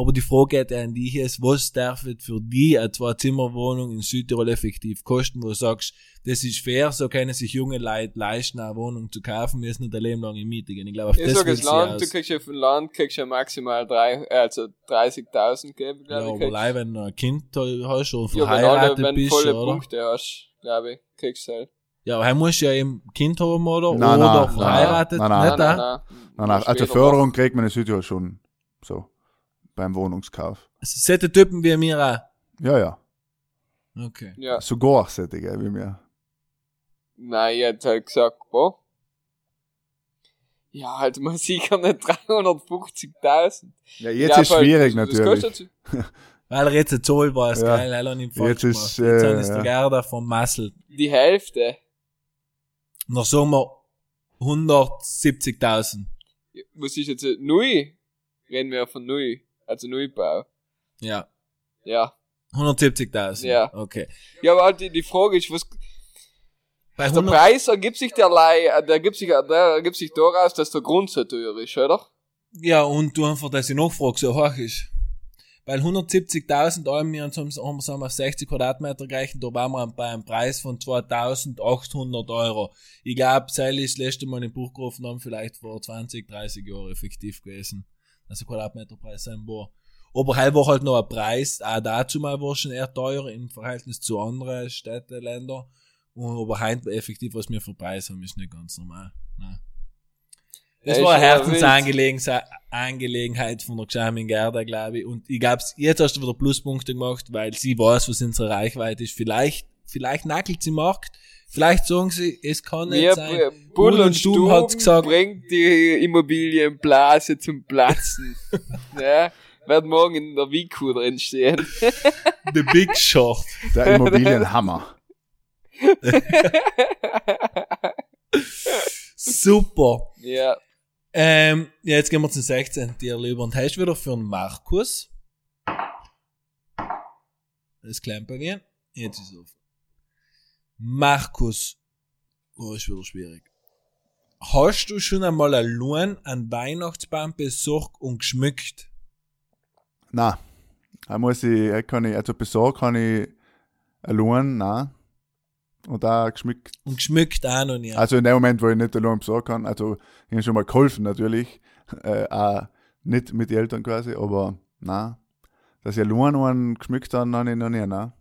Aber die Frage geht an dich ist, was darf für die eine Zwei-Zimmer-Wohnung in Südtirol effektiv kosten, wo du sagst, das ist fair, so können sich junge Leute leisten, eine Wohnung zu kaufen, müssen nicht ein Leben lang in Miete gehen. Ich glaube, auf Ich das sag, will's das Land, aus. du kriegst ja für ein Land, kriegst ja maximal drei, äh, also 30.000 geben, Ja, glaube ich. aber kriegst. allein, wenn du ein Kind hast oder Ja, wenn alle, verheiratet wenn du bist, volle oder? Punkte hast, glaube ich, kriegst du halt. Ja, aber er muss ja eben Kind haben, oder? Nein, oder nein, verheiratet. nein, nein. Nicht da? Nein, nein, also Später Förderung kriegt man in Südtirol schon so beim Wohnungskauf. Also, solche Typen wie mir auch. Ja, ja. Okay. Ja, Sogar solche, gell, wie mir. nein, ich hätte halt gesagt, boah. Ja, halt mal (laughs) sicher nicht 350.000. Ja, jetzt glaub ist halt, schwierig das- das natürlich. kostet- (laughs) Weil er jetzt ein Zoll war, ist Ja. geil, er hat ihn falsch Jetzt ist, gemacht. Jetzt äh, ist der ja. Gerda vom Massel. Die Hälfte. Noch sagen wir 170.000. Was ist jetzt, äh, neu? Reden wir von neu. Also Neubau. Ja. Ja. 170.000. Ja. Okay. Ja, aber halt die, die Frage ist, was, Bei der 100, Preis ergibt sich derlei, äh, der ergibt sich, der ergibt sich daraus, dass der Grund so teuer ist, oder? ja, und du einfach, dass die Nachfrage so hoch ist. Weil 170.000 Euro, wir haben, haben wir auf 60 Quadratmeter gerechnet, da waren wir bei einem Preis von 2.800 Euro. Ich glaube, Seil ist das letzte Mal in Buch gerufen haben, vielleicht vor 20, 30 Jahren effektiv gewesen. Also Quadratmeterpreis sein war. Aber halt war halt noch ein Preis, auch dazu mal war schon eher teuer im Verhältnis zu anderen Städten, Ländern. Und heute effektiv, was wir für Preis haben, ist nicht ganz normal. Nein. Das Ja, war eine. Herzensangelegenheit Angelegenheit von der Gesamin Gerda, glaube ich. Und ich glaube, jetzt hast du wieder Pluspunkte gemacht, weil sie weiß, was unsere Reichweite ist. Vielleicht, vielleicht nackelt sie Markt. Vielleicht sagen sie, es kann nicht Wir, sein. Bull und Stuben hat's gesagt. bringt die Immobilienblase zum Platzen. (laughs) ja, wird morgen in der Wiku drin stehen. (laughs) The Big Short. Der Immobilienhammer. (laughs) Super. ja, Ähm, ja, jetzt gehen wir zum 16. Dir lieber. Und hast du wieder für einen Markus. Das klein bei mir. Jetzt ist es offen. Markus. Oh, ist wieder schwierig. Hast du schon einmal einen Weihnachtsbaum besucht und geschmückt? Nein. Da muss ich, da kann ich, also besorgen kann ich allein, nein. Und da geschmückt. Und geschmückt auch noch nicht. Also in dem Moment, wo ich nicht allein besorgen kann, also ich habe schon mal geholfen natürlich, (laughs) äh, auch nicht mit den Eltern quasi, aber nein. Dass ich allein einen geschmückt habe, habe ich noch nie, nein.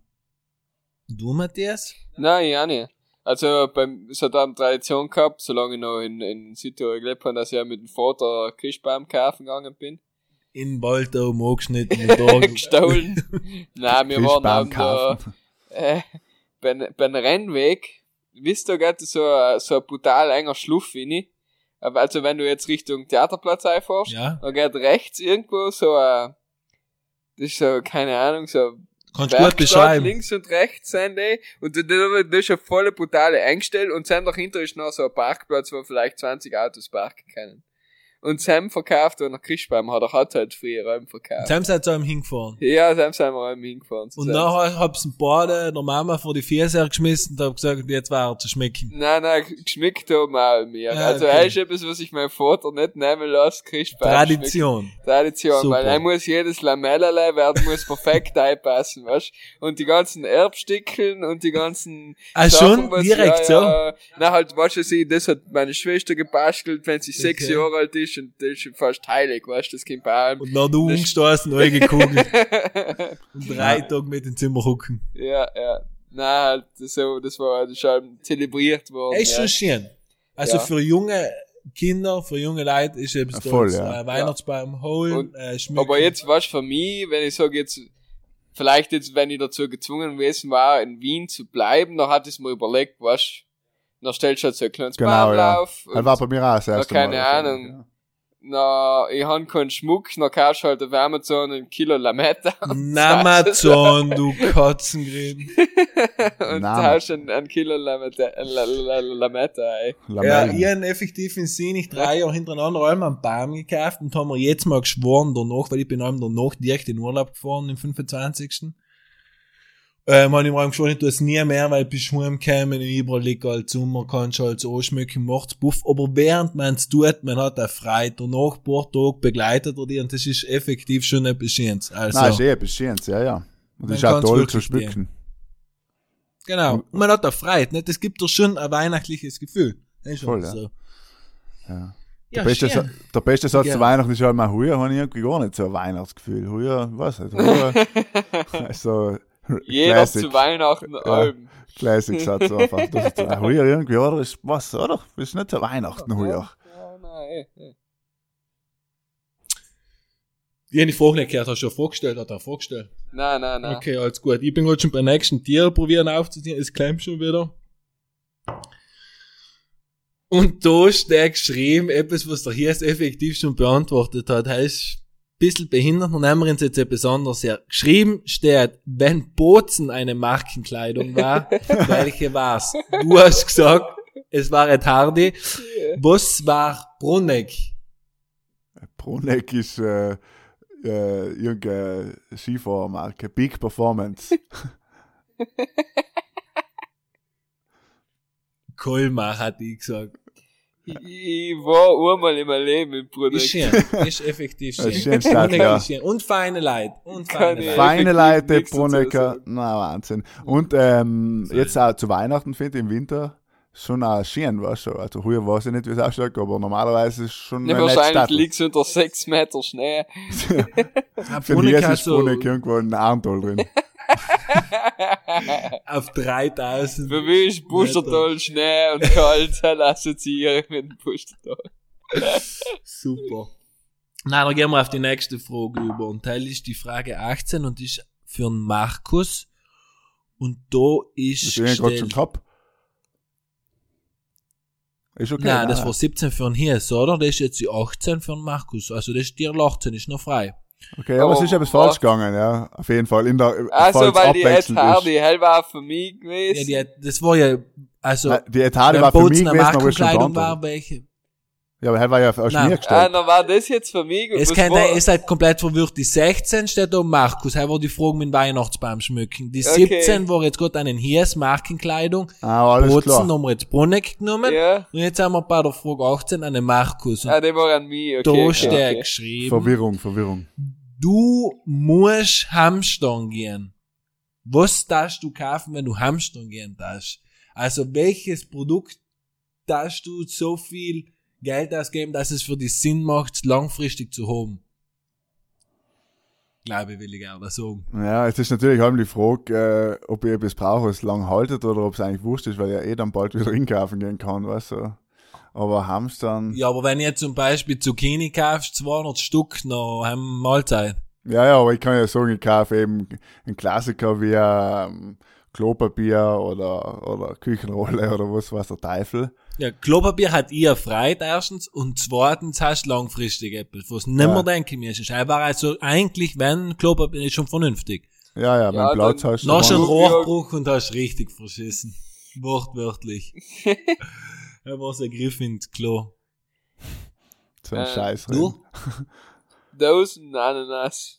Du, Matthias? nein, ja nicht. Also, beim, es hat eine Tradition gehabt, solange ich noch in, in Südtirol gelebt habe, dass ich ja mit dem Vater Christbaum kaufen gegangen bin. In Wald oben angeschnitten (laughs) mit Augen. Gestohlen. nein, wir waren am da, kaufen. äh, beim, beim Rennweg, wisst ihr, geht so, ein- so ein brutal enger Schluff rein. Aber also, wenn du jetzt Richtung Theaterplatz einfahrst, Ja? da geht rechts irgendwo so ein, das ist so, keine Ahnung, so Kannst du gut beschreiben. links und rechts sind die, und da, da, da ist eine volle brutale Engstelle, und dann dahinter ist noch so ein Parkplatz, wo vielleicht 20 Autos parken können. Und Sam verkauft, und der Christbaum hat er hat halt früher Räume verkauft. Sam seid zu einem hingefahren. Ja, Sam sind wir Räume hingefahren. Und nachher hab's ein Bade der Mama vor die Füße geschmissen und hab gesagt, jetzt war er zu schmecken. Nein, nein, geschmeckt haben auch mir. Ja, also, okay. er ist etwas, was ich meinem Vater nicht nehmen lasse, Christbaum. Tradition. Tradition, Super. weil er muss jedes Lamellele werden, muss perfekt (laughs) einpassen, weißt Und die ganzen Erbstickeln und die ganzen Ah, Sachen, schon? Direkt so? ja, Na, halt, weißt du, das hat meine Schwester gebastelt, wenn sie sechs Okay. Jahre alt ist und das ist schon fast heilig, weißt du, das Kind bei allem. Und dann du Das- umgestoßen, gekugelt (laughs) und drei Tage mit ins Zimmer hucken. ja, ja. Na, halt, so, das war das ist schon zelebriert worden. Ist ja. schon schön. Also Ja. für junge Kinder, für junge Leute ist etwas Ja, voll, tolles. ja. Äh, Weihnachtsbaum holen, Und- äh, schmücken. Aber jetzt, was für mich, wenn ich sage jetzt, vielleicht jetzt, wenn ich dazu gezwungen gewesen war, in Wien zu bleiben, dann hatte ich mir überlegt, was, dann stellst du halt so ein kleines Genau, ja. Baum auf. Das war bei mir auch das erste keine Mal. Ahnung. Na, ich han keinen Schmuck, na kaufst du halt auf Amazon ein Kilo Lametta. Namazon, du (laughs) Katzengrin. und tauschst ein, ein Kilo Lametta, La- La- La- Lametta, ey. Ja, ich habe effektiv in Sinich drei Jahre hintereinander einmal einen Baum gekauft und haben wir jetzt mal geschworen danach, weil ich bin einmal danach direkt in Urlaub gefahren, im 25. Ähm, habe ich mir geschworen, ich tue es nie mehr, weil bis heimgekommen überall liegt als Sommer, kannst du als anschmücken, macht's Buff. Aber während man es tut, man hat auch frei. Danach, ein paar Tage begleitet er die und das ist effektiv schon etwas Schönes. Also, Nein, ist eh etwas Schönes, ja, ja. Und Man das ist auch toll wirklich zu schmücken. genau. Und man hat auch Freude, nicht? Das gibt doch schon ein weihnachtliches Gefühl. Ist Voll, ja. so. Ja. Ja, Der, beste, schön. Der beste Satz Ja. zu Weihnachten ist halt mal, heuer habe ich irgendwie gar nicht so ein Weihnachtsgefühl. Heuer, was nicht, heuer, so, (laughs) Jeder Classic. zu Weihnachten Alben. Classic Satz einfach. (laughs) Das ist, äh, heuer irgendwie, oder? Ist was, oder? Ist nicht so Weihnachten heuer. Ja, nein, eh, eh. Ich habe die Frage nicht gehört, hast du schon vorgestellt, hat er vorgestellt? Nein, nein, nein. Okay, alles gut. Ich bin gerade schon beim nächsten Tier probieren aufzuziehen. Es klemmt schon wieder. Und da steht geschrieben, etwas, was der hier effektiv schon beantwortet hat. Heißt, bisschen behindert und wir uns jetzt etwas anderes her. Geschrieben steht, wenn Bozen eine Markenkleidung war, (laughs) welche war's? Du hast gesagt, es war Ed Hardy. Was war Bruneck? Bruneck ist, äh, äh, irgendeine Skifahrermarke. Big Performance. (laughs) Kolmar, hat ich gesagt. Ich, ich war einmal in meinem Leben Bruder. Ist schön. Ist effektiv Das ist schön. schön Bruneck ja. schön. Und feine Leute. Und Kann feine Leute. Feine Leute, Brunecker. Na, Wahnsinn. Und, ähm, jetzt auch zu Weihnachten, finde ich, im Winter schon auch schön, weißt du. Also, früher weiß ich nicht, wie es ausschaut, aber normalerweise ist es schon Ja, wahrscheinlich Stadt. liegt's unter sechs Meter Schnee. (laughs) Für mich ist Bruneck irgendwo ein Arntal drin. (laughs) (laughs) auf 3000. Für mich ist Pustertal Schnee und kalt, dann assoziiere ich mit dem Pustertal. Super. Na, dann gehen wir auf die nächste Frage über. Und Teil ist die Frage 18 und ist für den Markus. Und da ist Das ist gerade schon gehabt. Ist okay. Nein, das nein. war 17 für den Hies, oder? Das ist jetzt die 18 für den Markus. Also das ist die 18, ist noch frei. Okay, aber es Oh, ist etwas was? falsch gegangen, ja. Auf jeden Fall. In der, Also, falls weil die Hardy ist. hell war für mich Ja, gewesen. die, hat- das war ja, also, Nein, Die wenn war für mich gewesen, aber ist schon war, welche? Ja, aber er war ja aus Nein. mir ah, gestellt. dann war das jetzt für mich. Es kann, war- ihr seid komplett verwirrt. Die 16 steht da Markus. Hier war die Frage mit dem Weihnachtsbaum schmücken. Die Okay. 17 war jetzt gerade einen Hies Markenkleidung. Ah, alles Bozen klar. haben wir jetzt Bruneck genommen. Ja, Und jetzt haben wir bei der Frage 18 einen Markus. Und ah, der war an mich. Okay, da okay, steht okay. geschrieben, Verwirrung, Verwirrung. Du musst hamstern gehen. Was darfst du kaufen, wenn du hamstern gehen darfst? Also welches Produkt darfst du so viel Geld ausgeben, dass es für dich Sinn macht, langfristig zu haben? Glaube ich, will ich auch sagen. Ja, es ist natürlich halt die Frage, äh, ob ich etwas brauche, was lang haltet oder ob es eigentlich wurscht ist, weil ja eh dann bald wieder einkaufen gehen kann, weißt du. Aber Hamstern, ja. Ja, aber wenn ihr zum Beispiel Zucchini kaufst, 200 Stück, noch haben wir Mahlzeit. ja, aber ich kann ja sagen, ich kaufe eben einen Klassiker wie ähm, Klopapier oder, oder Küchenrolle oder was weiß der Teufel. Ja, Klopapier hat ihr Freude erstens und zweitens hast du langfristig etwas, was nimmer Ja. denken müsstest. Aber also eigentlich, wenn Klopapier ist schon vernünftig. Ja, ja, wenn Ja, du Platz dann- hast. Noch schon dann- Ja. Rohrbruch und hast richtig verschissen. Wortwörtlich. (laughs) er war so ein Griff ins Klo. so ein Äh, Scheiß. Du? Dosen Ananas.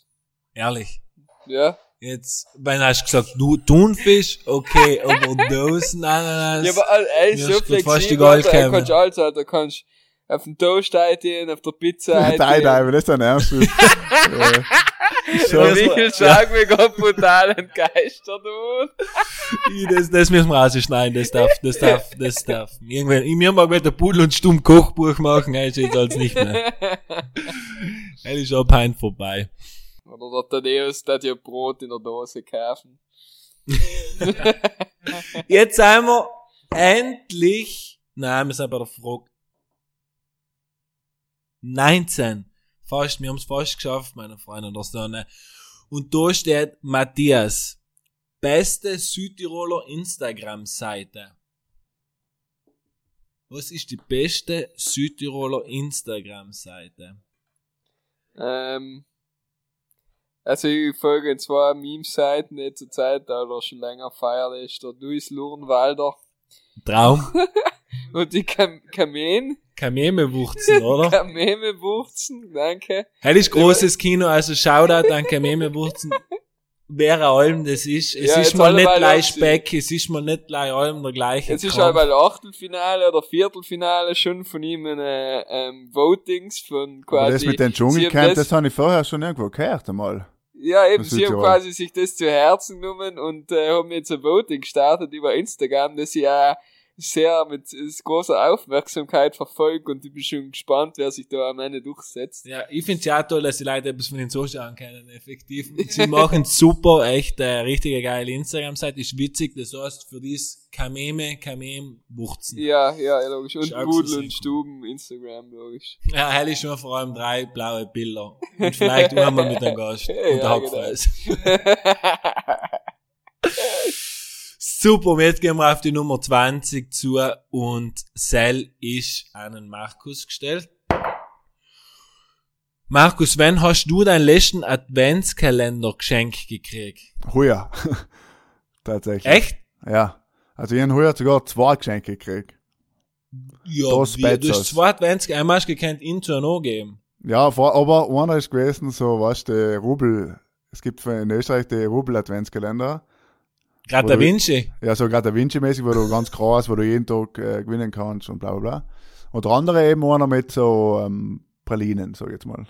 Ehrlich. Ja. Jetzt, wenn hast du gesagt, du Thunfisch, okay, aber Dosen Ananas. Ja, aber all- ey, so ist gut, fast die flexibel, du kannst alles, Alter, du kannst auf dem Toast einstehen, auf der Pizza (laughs) Nein, einstehen. nein, wenn das dein Ernst (laughs) so, Ja, Michael, sag mir gerade brutal entgeistert, du. (laughs) das, das müssen wir rausschneiden, das darf, das darf, das darf. Irgendwann, ich mir mal wieder Pudel und Stumm Kochbuch machen, ist jetzt als nicht mehr. (laughs) Er ist auch pein vorbei. Oder der Tadeus, der hat ja Brot in der Dose kaufen. (laughs) Jetzt sind wir endlich, nein, wir sind bei der Frage 19. Fast, wir haben es fast geschafft, meine Freunde der Sonne. Und da steht Matthias, beste Südtiroler Instagram-Seite. Was ist die beste Südtiroler Instagram-Seite? Ähm, also ich folge zwei Meme-Seiten die zur Zeit, oder schon länger feierlich, der Luis Lurenwalder Traum. (laughs) und die Kam Kamen, Kamemewurzen, oder? (laughs) Kamemewurzen, danke. Hell ist großes Kino, also Shoutout an Kamemewurzen. Wer allem das ist. Es Ja, ist mal nicht gleich. Speck, es ist mal nicht gleich allem der gleiche. Jetzt ist halt bei Achtelfinale oder Viertelfinale schon von ihm eine ähm, Votings von Aber quasi. das mit den sie Dschungelcamp, haben das habe ich vorher schon irgendwo gehört einmal. Ja, eben, Das sie haben quasi sich das zu Herzen genommen und äh, haben jetzt ein Voting gestartet über Instagram, das ich ja sehr mit äh, großer Aufmerksamkeit verfolgt und ich bin schon gespannt, wer sich da am Ende durchsetzt. Ja, ich find's ja auch toll, dass die Leute etwas von den Social kennen, effektiv. (laughs) Sie machen super, echt, äh, richtige geile Instagram-Seite, ist witzig, das heißt, für dies Kameme, Kamem, Wurzen. Ja, ja, logisch. Und so und. Stuben, Instagram, logisch. Ja, hell ist schon vor allem drei blaue Bilder. Und vielleicht einmal mit einem (laughs) Gast. Ja, und der genau. (laughs) Super, und jetzt gehen wir auf die Nummer 20 zu und Sel ist an den Markus gestellt. Markus, wann hast du deinen letzten Adventskalender geschenkt gekriegt? Heuer. (laughs) Tatsächlich. Echt? Ja. Also ich habe heuer sogar zwei Geschenke gekriegt. Ja, Das wie, du hast zwei Adventskalender, einmal hast du gekannt, ihn zu noch geben. Ja, vor, aber einer ist gewesen, so, weißt du, der Rubel, es gibt in Österreich die Rubel-Adventskalender. Gerade wie- Vinci. Ja, so gerade Da Vinci-mäßig, wo du ganz krass, wo du jeden Tag äh, gewinnen kannst und bla bla bla. Und der andere eben einer mit so ähm, Pralinen, sag ich jetzt mal.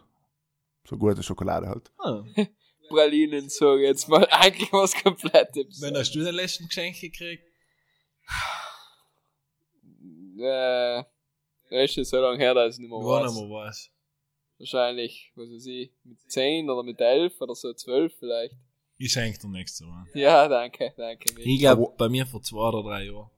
So gute Schokolade halt. Ah. (laughs) Pralinen, so jetzt mal (laughs) eigentlich was komplettes. Wann hast du deinen letzten Geschenk gekriegt? (sighs) Äh, weißt du, so lange her, dass ich nicht mehr War weiß. noch mal was. Wahrscheinlich, was weiß ich, mit 10 oder mit 11 oder so 12 vielleicht. Ich schenke dir nächstes Mal. Ja, danke, danke. Ich glaube, bei mir vor zwei oder drei Jahren.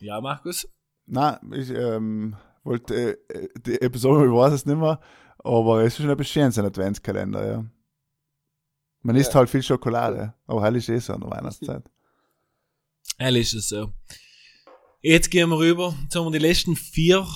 Ja, Markus? Nein, ich ähm, wollte, äh, die Episode, ich weiß es nicht mehr, aber es ist schon ein bisschen ein Adventskalender, ja. Man isst Ja. halt viel Schokolade, aber hell ist eh so an der Weihnachtszeit. (laughs) Ehrlich ist es so. Jetzt gehen wir rüber. Jetzt haben wir die letzten vier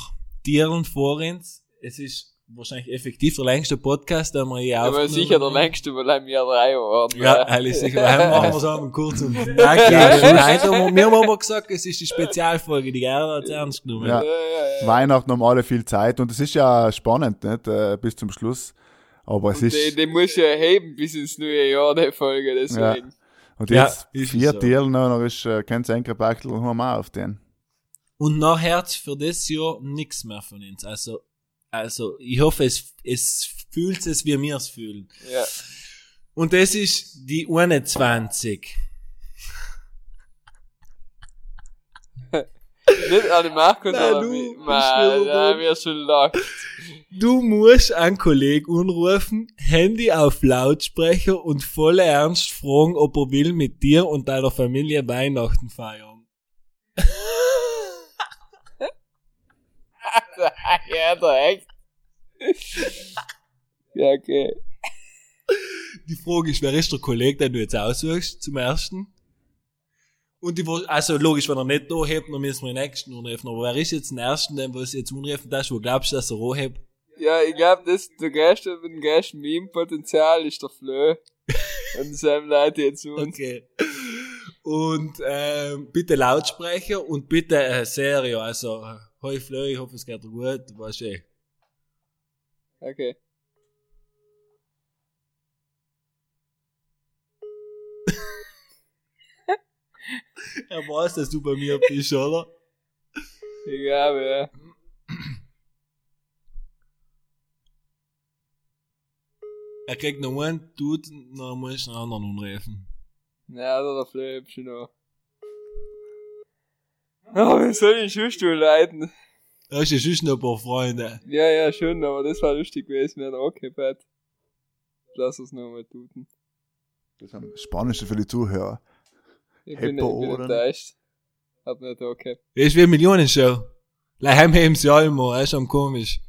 Tieren vor uns. Es ist wahrscheinlich effektiv der längste Podcast, den wir je Aber aufgenommen sicher der haben. längste, weil er mir drei waren. Ja, ehrlich sicher. Daheim machen wir es einmal kurz und knackig. Haben wir, haben aber gesagt, es ist die Spezialfolge, die Gerda hat es ernst genommen. Ja. Ja, ja, ja. Weihnachten haben alle viel Zeit und es ist ja spannend, nicht, äh, bis zum Schluss. Aber es Und ist, den, den muss ja heben bis ins neue Jahr, die Folge, deswegen. und Ja, jetzt ist es vier so. Tiere noch, noch ist, äh, kennst du ein Bachtel und haben wir auf den. Und nachher für das Jahr nichts mehr von uns. Also, also, ich hoffe, es, es fühlt es, wie wir es fühlen. Ja. Und das ist die 21. Nicht den Markus, Nein, du mich. bist Man, nur da schon lacht. Du musst einen Kollegen anrufen, Handy auf Lautsprecher und voller Ernst fragen, ob er will mit dir und deiner Familie Weihnachten feiern. Ja, da echt. ja, okay. Die Frage ist, wer ist der Kollege, den du jetzt aussuchst, zum ersten? Und die, also logisch, wenn er nicht da hebt, dann müssen wir den nächsten anrufen. Aber wer ist jetzt den ersten, den was jetzt anrufen darfst, wo glaubst du, dass er roh hebt? Ja, ich glaub, das, der größte, mit dem größten Meme-Potenzial ist der Flö. Und seinem Leute jetzt uns. Okay. Und ähm, bitte Lautsprecher und bitte äh, Serio. Also, äh, hoi Flö, ich hoffe es geht dir gut, du weißt eh. Okay. (laughs) Er weiß, dass du bei mir bist, oder? Ich glaube, ja. Er kriegt noch einen Tut, dann muss ich einen anderen anrufen. Ja, da der Flö hab schon noch. Oh, wie soll ich Schuhstuhl leiten? Da hast du sonst noch ein paar Freunde. Ja, ja, schon, aber das war lustig gewesen, wir haben okay, Pat. Lass uns nochmal tun. Das ist das Spanische für die Zuhörer. Ich bin, ich Heppo, bin oder? enttäuscht. Hab nicht okay. Das ist wie eine Millionenshow. Leiheim heben sie ja immer, das ist schon komisch.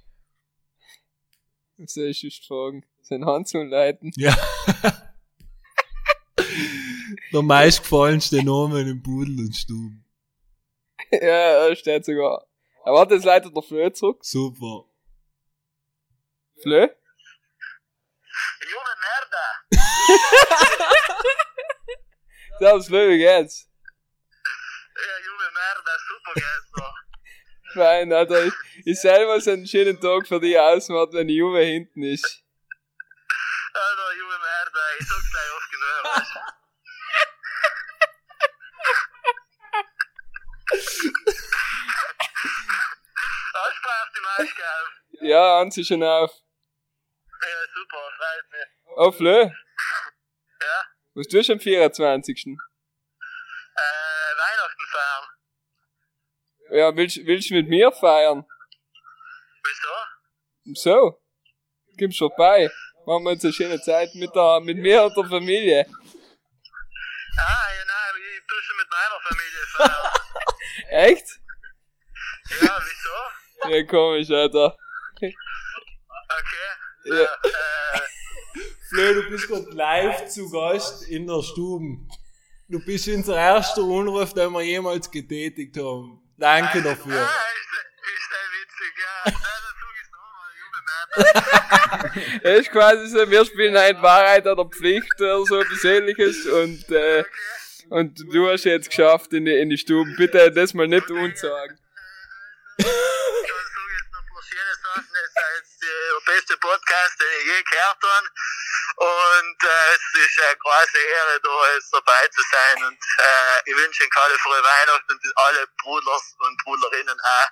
Was soll ich sonst fragen? Sein Hand zu leiten? Ja. (laughs) Der meistgefallenste Name im Pudel und Stuben. (laughs) ja, er steht sogar. Er warte, jetzt leitet der Flö zurück. Super. Flö? Junge Merda! (laughs) Servus Flö, wie geht's? Ja, junge Merda, super geht's noch. Fein, Alter. Ich, ich selber so einen schönen Tag für dich ausmacht, wenn die Juve hinten ist. Alter, junge Merda, ich sag's gleich oft genug. weißt du. Ja, Hans ist schon auf. Ja, super, freut mich. Oh, Flö, Ja, was tust du am 24.? äh, Weihnachten feiern. Ja, willst, willst du mit mir feiern? Wieso? So. Kommst vorbei. Machen wir uns eine schöne Zeit mit der, mit mir und der Familie. Ah, ja, nein, ich tue schon mit meiner Familie feiern. (laughs) Echt? ja, wieso? Ja, komisch, Alter. Okay. Ja. Äh, Flö, du bist gerade live zu Gast in der Stube. Du bist unser erster Anruf, den wir jemals getätigt haben. Danke dafür. Ist, der witzig, ja. Es (laughs) ist quasi so, wir spielen ein Wahrheit oder Pflicht oder so etwas ähnliches und, äh, und du hast jetzt geschafft in die, in die Stube. Bitte das mal nicht unsagen. Ich kann sagen jetzt noch ein paar schöne Sachen. Es ist jetzt der beste Podcast, den ich je gehört habe. Und äh, es ist eine große Ehre, da jetzt dabei zu sein. Und äh, ich wünsche Ihnen alle frohe Weihnachten und alle Bruders und Bruderinnen auch.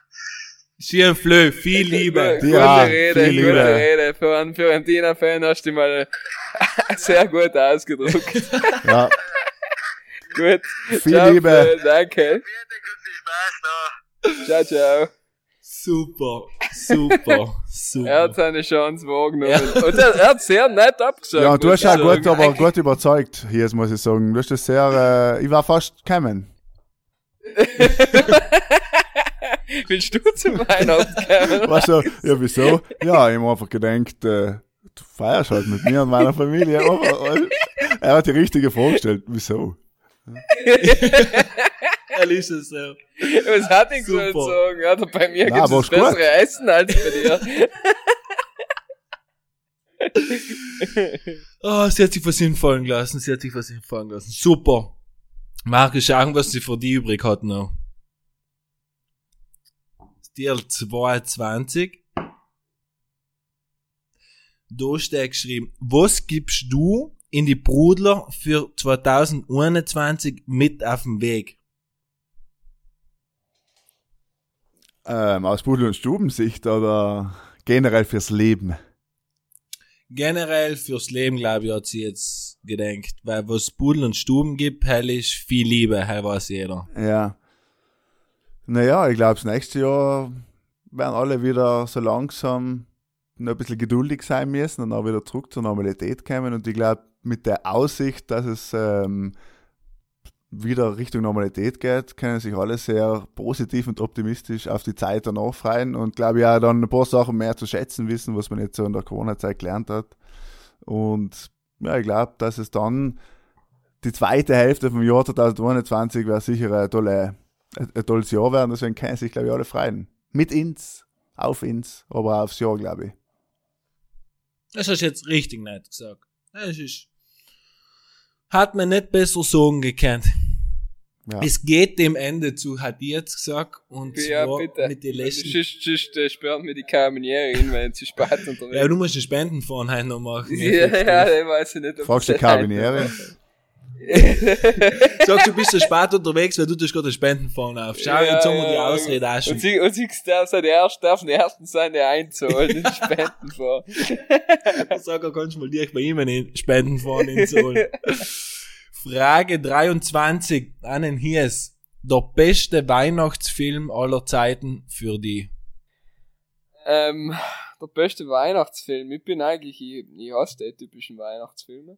Schön, Flö, viel Liebe. Gute Ja, Rede, viel gute Liebe. Rede. Für einen Fiorentina-Fan hast du dich mal (laughs) sehr gut ausgedruckt. (laughs) Ja, gut. Viel Ciao, Liebe. Phil, Danke. Vielen und viel Spaß noch. Ciao, ciao. Super, super, Er hat super. seine Chance wahrgenommen. Und er, er hat sehr nett abgesagt. ja, du hast ja gut, aber gut überzeugt, hier jetzt muss ich sagen. Du hast das sehr, äh, ich war fast gekommen. (laughs) Willst du zu Weihnachten (laughs) kommen? Weißt du, ja, wieso? Ja, ich hab mir einfach gedacht, äh, du feierst halt mit mir und meiner Familie. Aber, er hat die richtige Frage gestellt. Wieso? (laughs) (laughs) Er ist es so. Was (laughs) hat ich so Super. sagen? Ja, bei mir Na, gibt es ist gut. bessere Essen als bei dir. Oh, (laughs) sie hat sich was hinfallen gelassen, sie hat sich was hinfallen gelassen. Super. Marke, schauen, was sie für die übrig hat noch. Stil 22. Da steht geschrieben, was gibst du in die Brudler für 2021 mit auf den Weg? Ähm, aus Pudel- und Stubensicht oder generell fürs Leben? Generell fürs Leben, glaube ich, hat sie jetzt gedenkt. Weil was Pudel und Stuben gibt, hell ist viel Liebe, hell weiß jeder. Ja. Naja, ich glaube, das nächste Jahr werden alle wieder so langsam noch ein bisschen geduldig sein müssen und auch wieder zurück zur Normalität kommen. Und ich glaube, mit der Aussicht, dass es ähm, wieder Richtung Normalität geht, können sich alle sehr positiv und optimistisch auf die Zeit danach freuen und glaube ich auch dann ein paar Sachen mehr zu schätzen wissen, was man jetzt so in der Corona-Zeit gelernt hat. Und ja, ich glaube, dass es dann die zweite Hälfte vom Jahr 2021 wäre sicher eine tolle, ein, ein tolles Jahr werden, deswegen können sich, glaube ich, alle freuen. Mit ins, auf ins, aber aufs Jahr, glaube ich. Das hast du jetzt richtig nett gesagt. Das ist, hat man nicht besser sagen gekannt. Ja. Es geht dem Ende zu, hat die jetzt gesagt, und Ja, zwar bitte. mit den letzten. Sonst, sonst äh, sperrt mir die Carabiniere hin, wenn sie spät (laughs) unterwegs Ja, du musst einen Spendenfonds heute noch machen. Ja, ja, ich weiß nicht. ob Fragst du das die Karabiniere? (laughs) (laughs) Sagst du, bist so spät unterwegs, weil du tust gerade einen Spendenfonds auf. Schau, Ja, jetzt haben wir die Ausrede auch Und schon. sie, und sie darf sein erst, darf der Ersten sein, der einzahlt, den Spenden vor. (laughs) Sag, kannst du mal direkt bei ihm einen Spendenfonds hinzuholen. Frage 23 an den Hies. Der beste Weihnachtsfilm aller Zeiten für die. Ähm, der beste Weihnachtsfilm. Ich bin eigentlich, ich, ich hasse die typischen Weihnachtsfilme.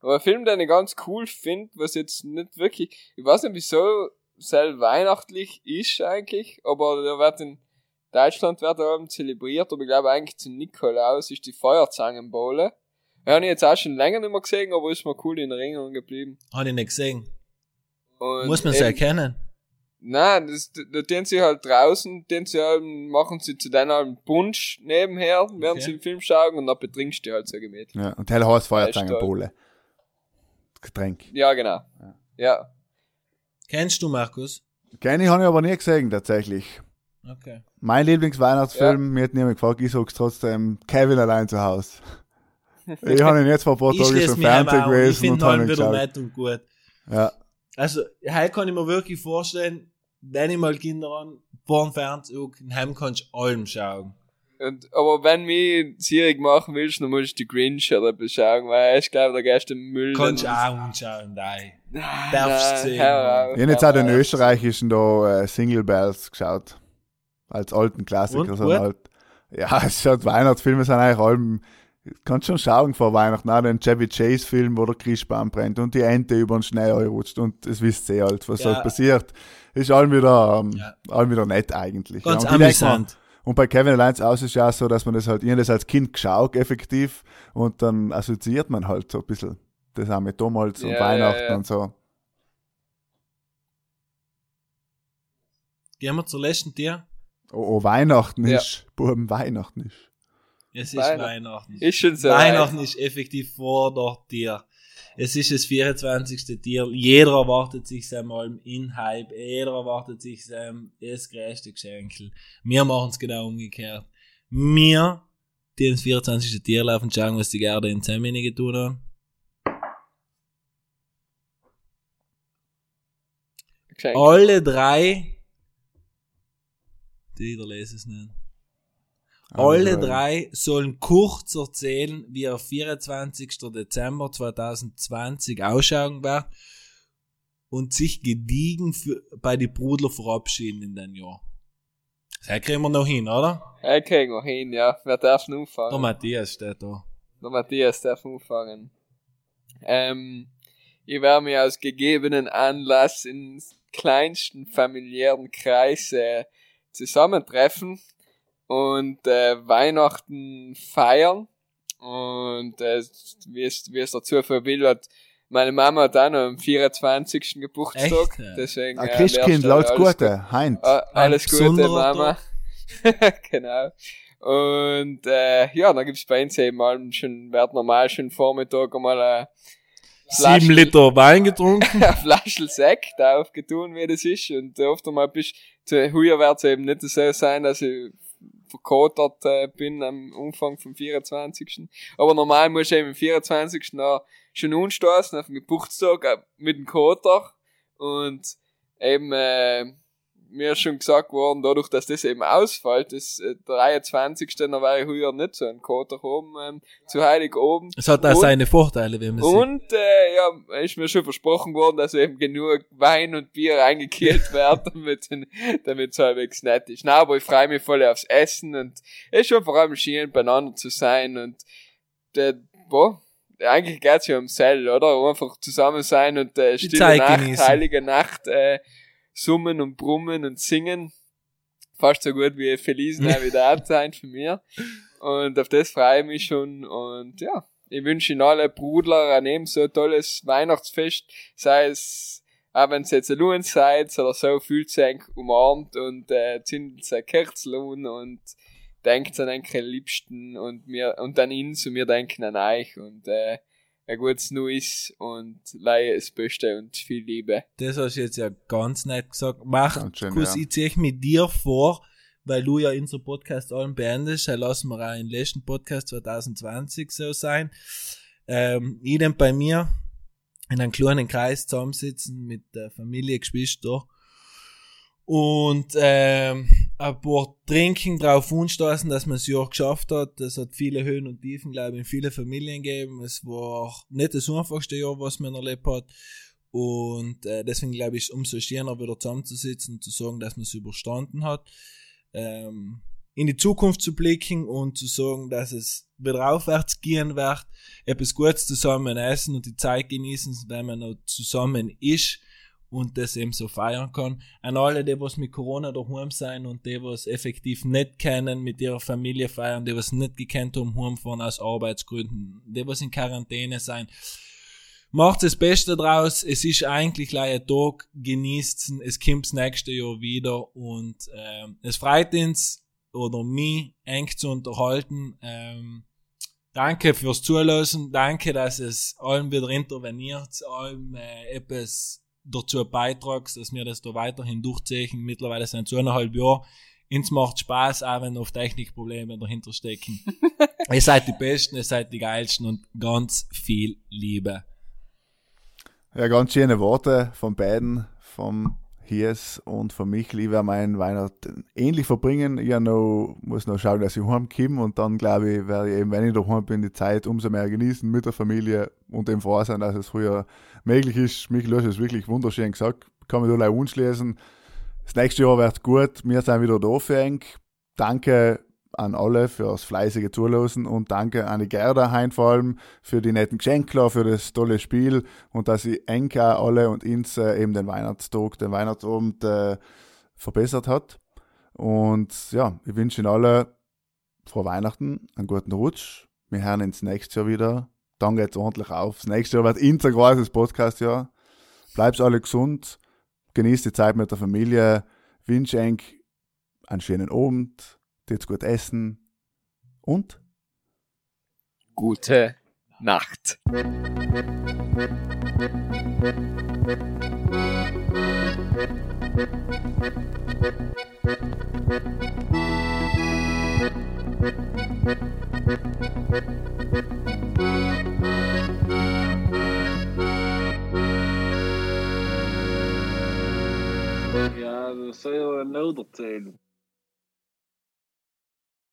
Aber ein Film, den ich ganz cool finde, was jetzt nicht wirklich, ich weiß nicht wieso, sehr weihnachtlich ist eigentlich, aber der wird in Deutschland wird er eben zelebriert, aber ich glaube eigentlich zu Nikolaus ist die Feuerzangenbowle. Habe ich jetzt auch schon länger nicht mehr gesehen, aber ist mir cool in Erinnerung geblieben. Habe ich nicht gesehen. Und Muss man sie eben- erkennen? Nein, das, da tun sie halt draußen, tun sie halt, machen sie zu deinem einen Punsch nebenher, während Okay. sie den Film schauen und dann betrinkst du halt so gemütlich. Ja, und hell heißt Ja, ist Feuerzange toll. Bowle. Getränk. Ja, genau. Ja. Kennst du Markus? Kenny habe ich aber nie gesehen, tatsächlich. Okay. Mein Lieblingsweihnachtsfilm, mir hat niemand gefragt, ich sag's trotzdem, Kevin allein zu Hause. (laughs) ich habe ihn jetzt vor ein paar Ich Tagen schon Fernsehen. Ich gewesen und finde habe ihn wieder nett und gut. Ja, Also, heute kann ich mir wirklich vorstellen, wenn ich mal Kinder an, vor dem Fernsehen, in Heim kannst du allem schauen. Und, aber wenn mich sierig machen willst, dann musst du die Grinch oder beschauen, weil ich glaube, da gehst du im Müll. Kannst du auch anschauen, nein. Nein, darfst nein, sehen, auf, ich habe jetzt auch den österreichischen da äh, Single Bells geschaut. Als alten Klassiker. Und, halt. Ja, (laughs) es schaut Weihnachtsfilme sind eigentlich allem, kannst schon schauen vor Weihnachten, auch den Chevy Chase Film, wo der Christbaum brennt und die Ente über den Schnee rutscht und es wisst ihr halt, was Ja. halt passiert. Ist allem wieder, ähm, Ja. allem wieder nett eigentlich. Ganz ja, amüsant. Und bei Kevin Alliance aus ist ja auch so, dass man das halt, ich das als Kind geschaut, effektiv, und dann assoziiert man halt so ein bisschen das auch mit und Ja, Weihnachten ja, ja. und so. Gehen wir zur letzten Tier. Oh, oh Weihnachten Ja. ist, Buben, Weihnachten ist. Es ist Weihnachten. Weihnachten. Ist schon so. Weihnachten ist effektiv vor der Tier. Es ist das 24. Tier. Jeder erwartet sich einmal in Hype. Jeder erwartet sich ähm, das größte Geschenk. Wir machen es genau umgekehrt. Wir, die ins 24. Tier laufen, schauen, was die Garde in 10 Minuten getan haben. Geschenk. Alle drei. Die lese es nicht. Alle drei sollen kurz erzählen, wie er 24. Dezember 2020 ausschauen wird und sich gediegen für, bei die Brudler verabschieden in den Jahr. Das kriegen wir noch hin, oder? Ja, kriegen wir hin, ja. Wer darf denn anfangen? Der Matthias steht da. Der Matthias darf anfangen. Ähm, ich werde mich aus gegebenen Anlass in kleinsten familiären Kreis äh, zusammentreffen und äh, Weihnachten feiern. Und äh, wie es, wie es der Zufall will, hat meine Mama hat auch noch am 24. Geburtstag. Echt, ja? Deswegen, Ein äh, Christkind, alles Gute, Heint. Ah, alles Ein Gute, Mama. (laughs) genau. Und äh, ja, dann gibt's bei uns eben mal schon, wird normal schon Vormittag einmal ein Sieben Flaschen- Liter Wein getrunken. (laughs) eine Flasche Sekt aufgetun, wie das ist. Und oft einmal bist zu heuer wird's eben nicht so sein, dass ich verkotert äh, bin am Umfang vom 24. Aber normal muss ich eben am 24. noch schon anstoßen auf den Geburtstag äh, mit dem Koter. Und eben, äh, mir schon gesagt worden, dadurch, dass das eben ausfällt, das äh, 23. dann war ich heuer nicht so ein Koter oben, ähm, zu heilig oben. Es hat auch Und- seine Vorteile, wenn man sieht. Und äh, ja, ist mir schon versprochen worden, dass eben genug Wein und Bier eingekehlt (laughs) wird, damit damit es halbwegs nett ist. Na, aber ich freue mich voll aufs Essen und es ist schon vor allem schön, beieinander zu sein und der, boah, eigentlich geht's ja um Sell, oder? Einfach zusammen sein und äh, stille Nacht, genießen. heilige Nacht, äh, summen und brummen und singen. Fast so gut wie Feliz Navidad sein für mir. Und auf das freue ich mich schon und ja, ich wünsche Ihnen alle Brudler ein ebenso tolles Weihnachtsfest, sei es, auch wenn es jetzt ein seid oder so, fühlt sich umarmt und äh, zündet ein Kerzel an und denkt an eure Liebsten und mir und an ihn zu mir denken an euch und äh, ein gutes Neues und leihe das Beste und viel Liebe. Das hast du jetzt ja ganz nett gesagt. Mach, schön, Kuss, ja. ich zieh mit dir vor, weil du ja unseren Podcast allen beendest. Dann lassen wir auch den letzten Podcast 2020 so sein. Ähm, ich denn bei mir in einem kleinen Kreis zusammensitzen mit der Familie, Geschwister und ähm, ein paar Trinken drauf anstoßen, dass man es ja geschafft hat. Das hat viele Höhen und Tiefen, glaube ich, in viele Familien gegeben. Es war nicht das einfachste Jahr, was man erlebt hat. Und äh, deswegen glaube ich, umso schöner wieder zusammenzusitzen und zu sagen, dass man es überstanden hat. Ähm, in die Zukunft zu blicken und zu sagen, dass es wieder aufwärts gehen wird, etwas Gutes zusammen essen und die Zeit genießen, wenn man noch zusammen ist und das eben so feiern kann. An alle, die was mit Corona daheim sein und die was effektiv nicht kennen, mit ihrer Familie feiern, die was nicht gekannt haben, heimfahren aus Arbeitsgründen, die was in Quarantäne sein. macht das Beste draus. Es ist eigentlich ein Tag, genießt es kommt das nächste Jahr wieder und ähm, es freut uns oder mich eng zu unterhalten. Ähm, danke fürs Zuhören, danke, dass es allem wieder interveniert, allem äh, etwas dazu beitragst, dass wir das da weiterhin durchziehen. Mittlerweile sind es eineinhalb Jahre. Uns macht Spaß, auch wenn noch Technikprobleme dahinter stecken. (laughs) ihr seid die Besten, ihr seid die Geilsten und ganz viel Liebe. Ja, ganz schöne Worte von beiden, vom Hies und von mich lieber meinen Weihnachten ähnlich verbringen. Ich noch, muss noch schauen, dass ich heimkomme und dann glaube ich, werde ich eben, wenn ich daheim bin, die Zeit umso mehr genießen mit der Familie und dem froh sein, dass es früher möglich ist. Mich löst es wirklich wunderschön gesagt. Kann mich da gleich unschließen. Das nächste Jahr wird gut. Wir sind wieder da für eng. Danke an alle fürs fleißige Zuhören und danke an die Gerda Hein vor allem für die netten Geschenke, für das tolle Spiel und dass sie Enka alle und uns äh, eben den Weihnachtstag, den Weihnachtsabend äh, verbessert hat. Und ja, ich wünsche Ihnen alle frohe Weihnachten, einen guten Rutsch. Wir hören ins nächste Jahr wieder. Dann geht's ordentlich auf. Das nächste Jahr wird unser großes Podcast-Jahr. Bleibt alle gesund, genießt die Zeit mit der Familie, wünsche euch einen schönen Abend jetzt gut essen und gute Nacht. Ja, dat zou je wel nodig zijn.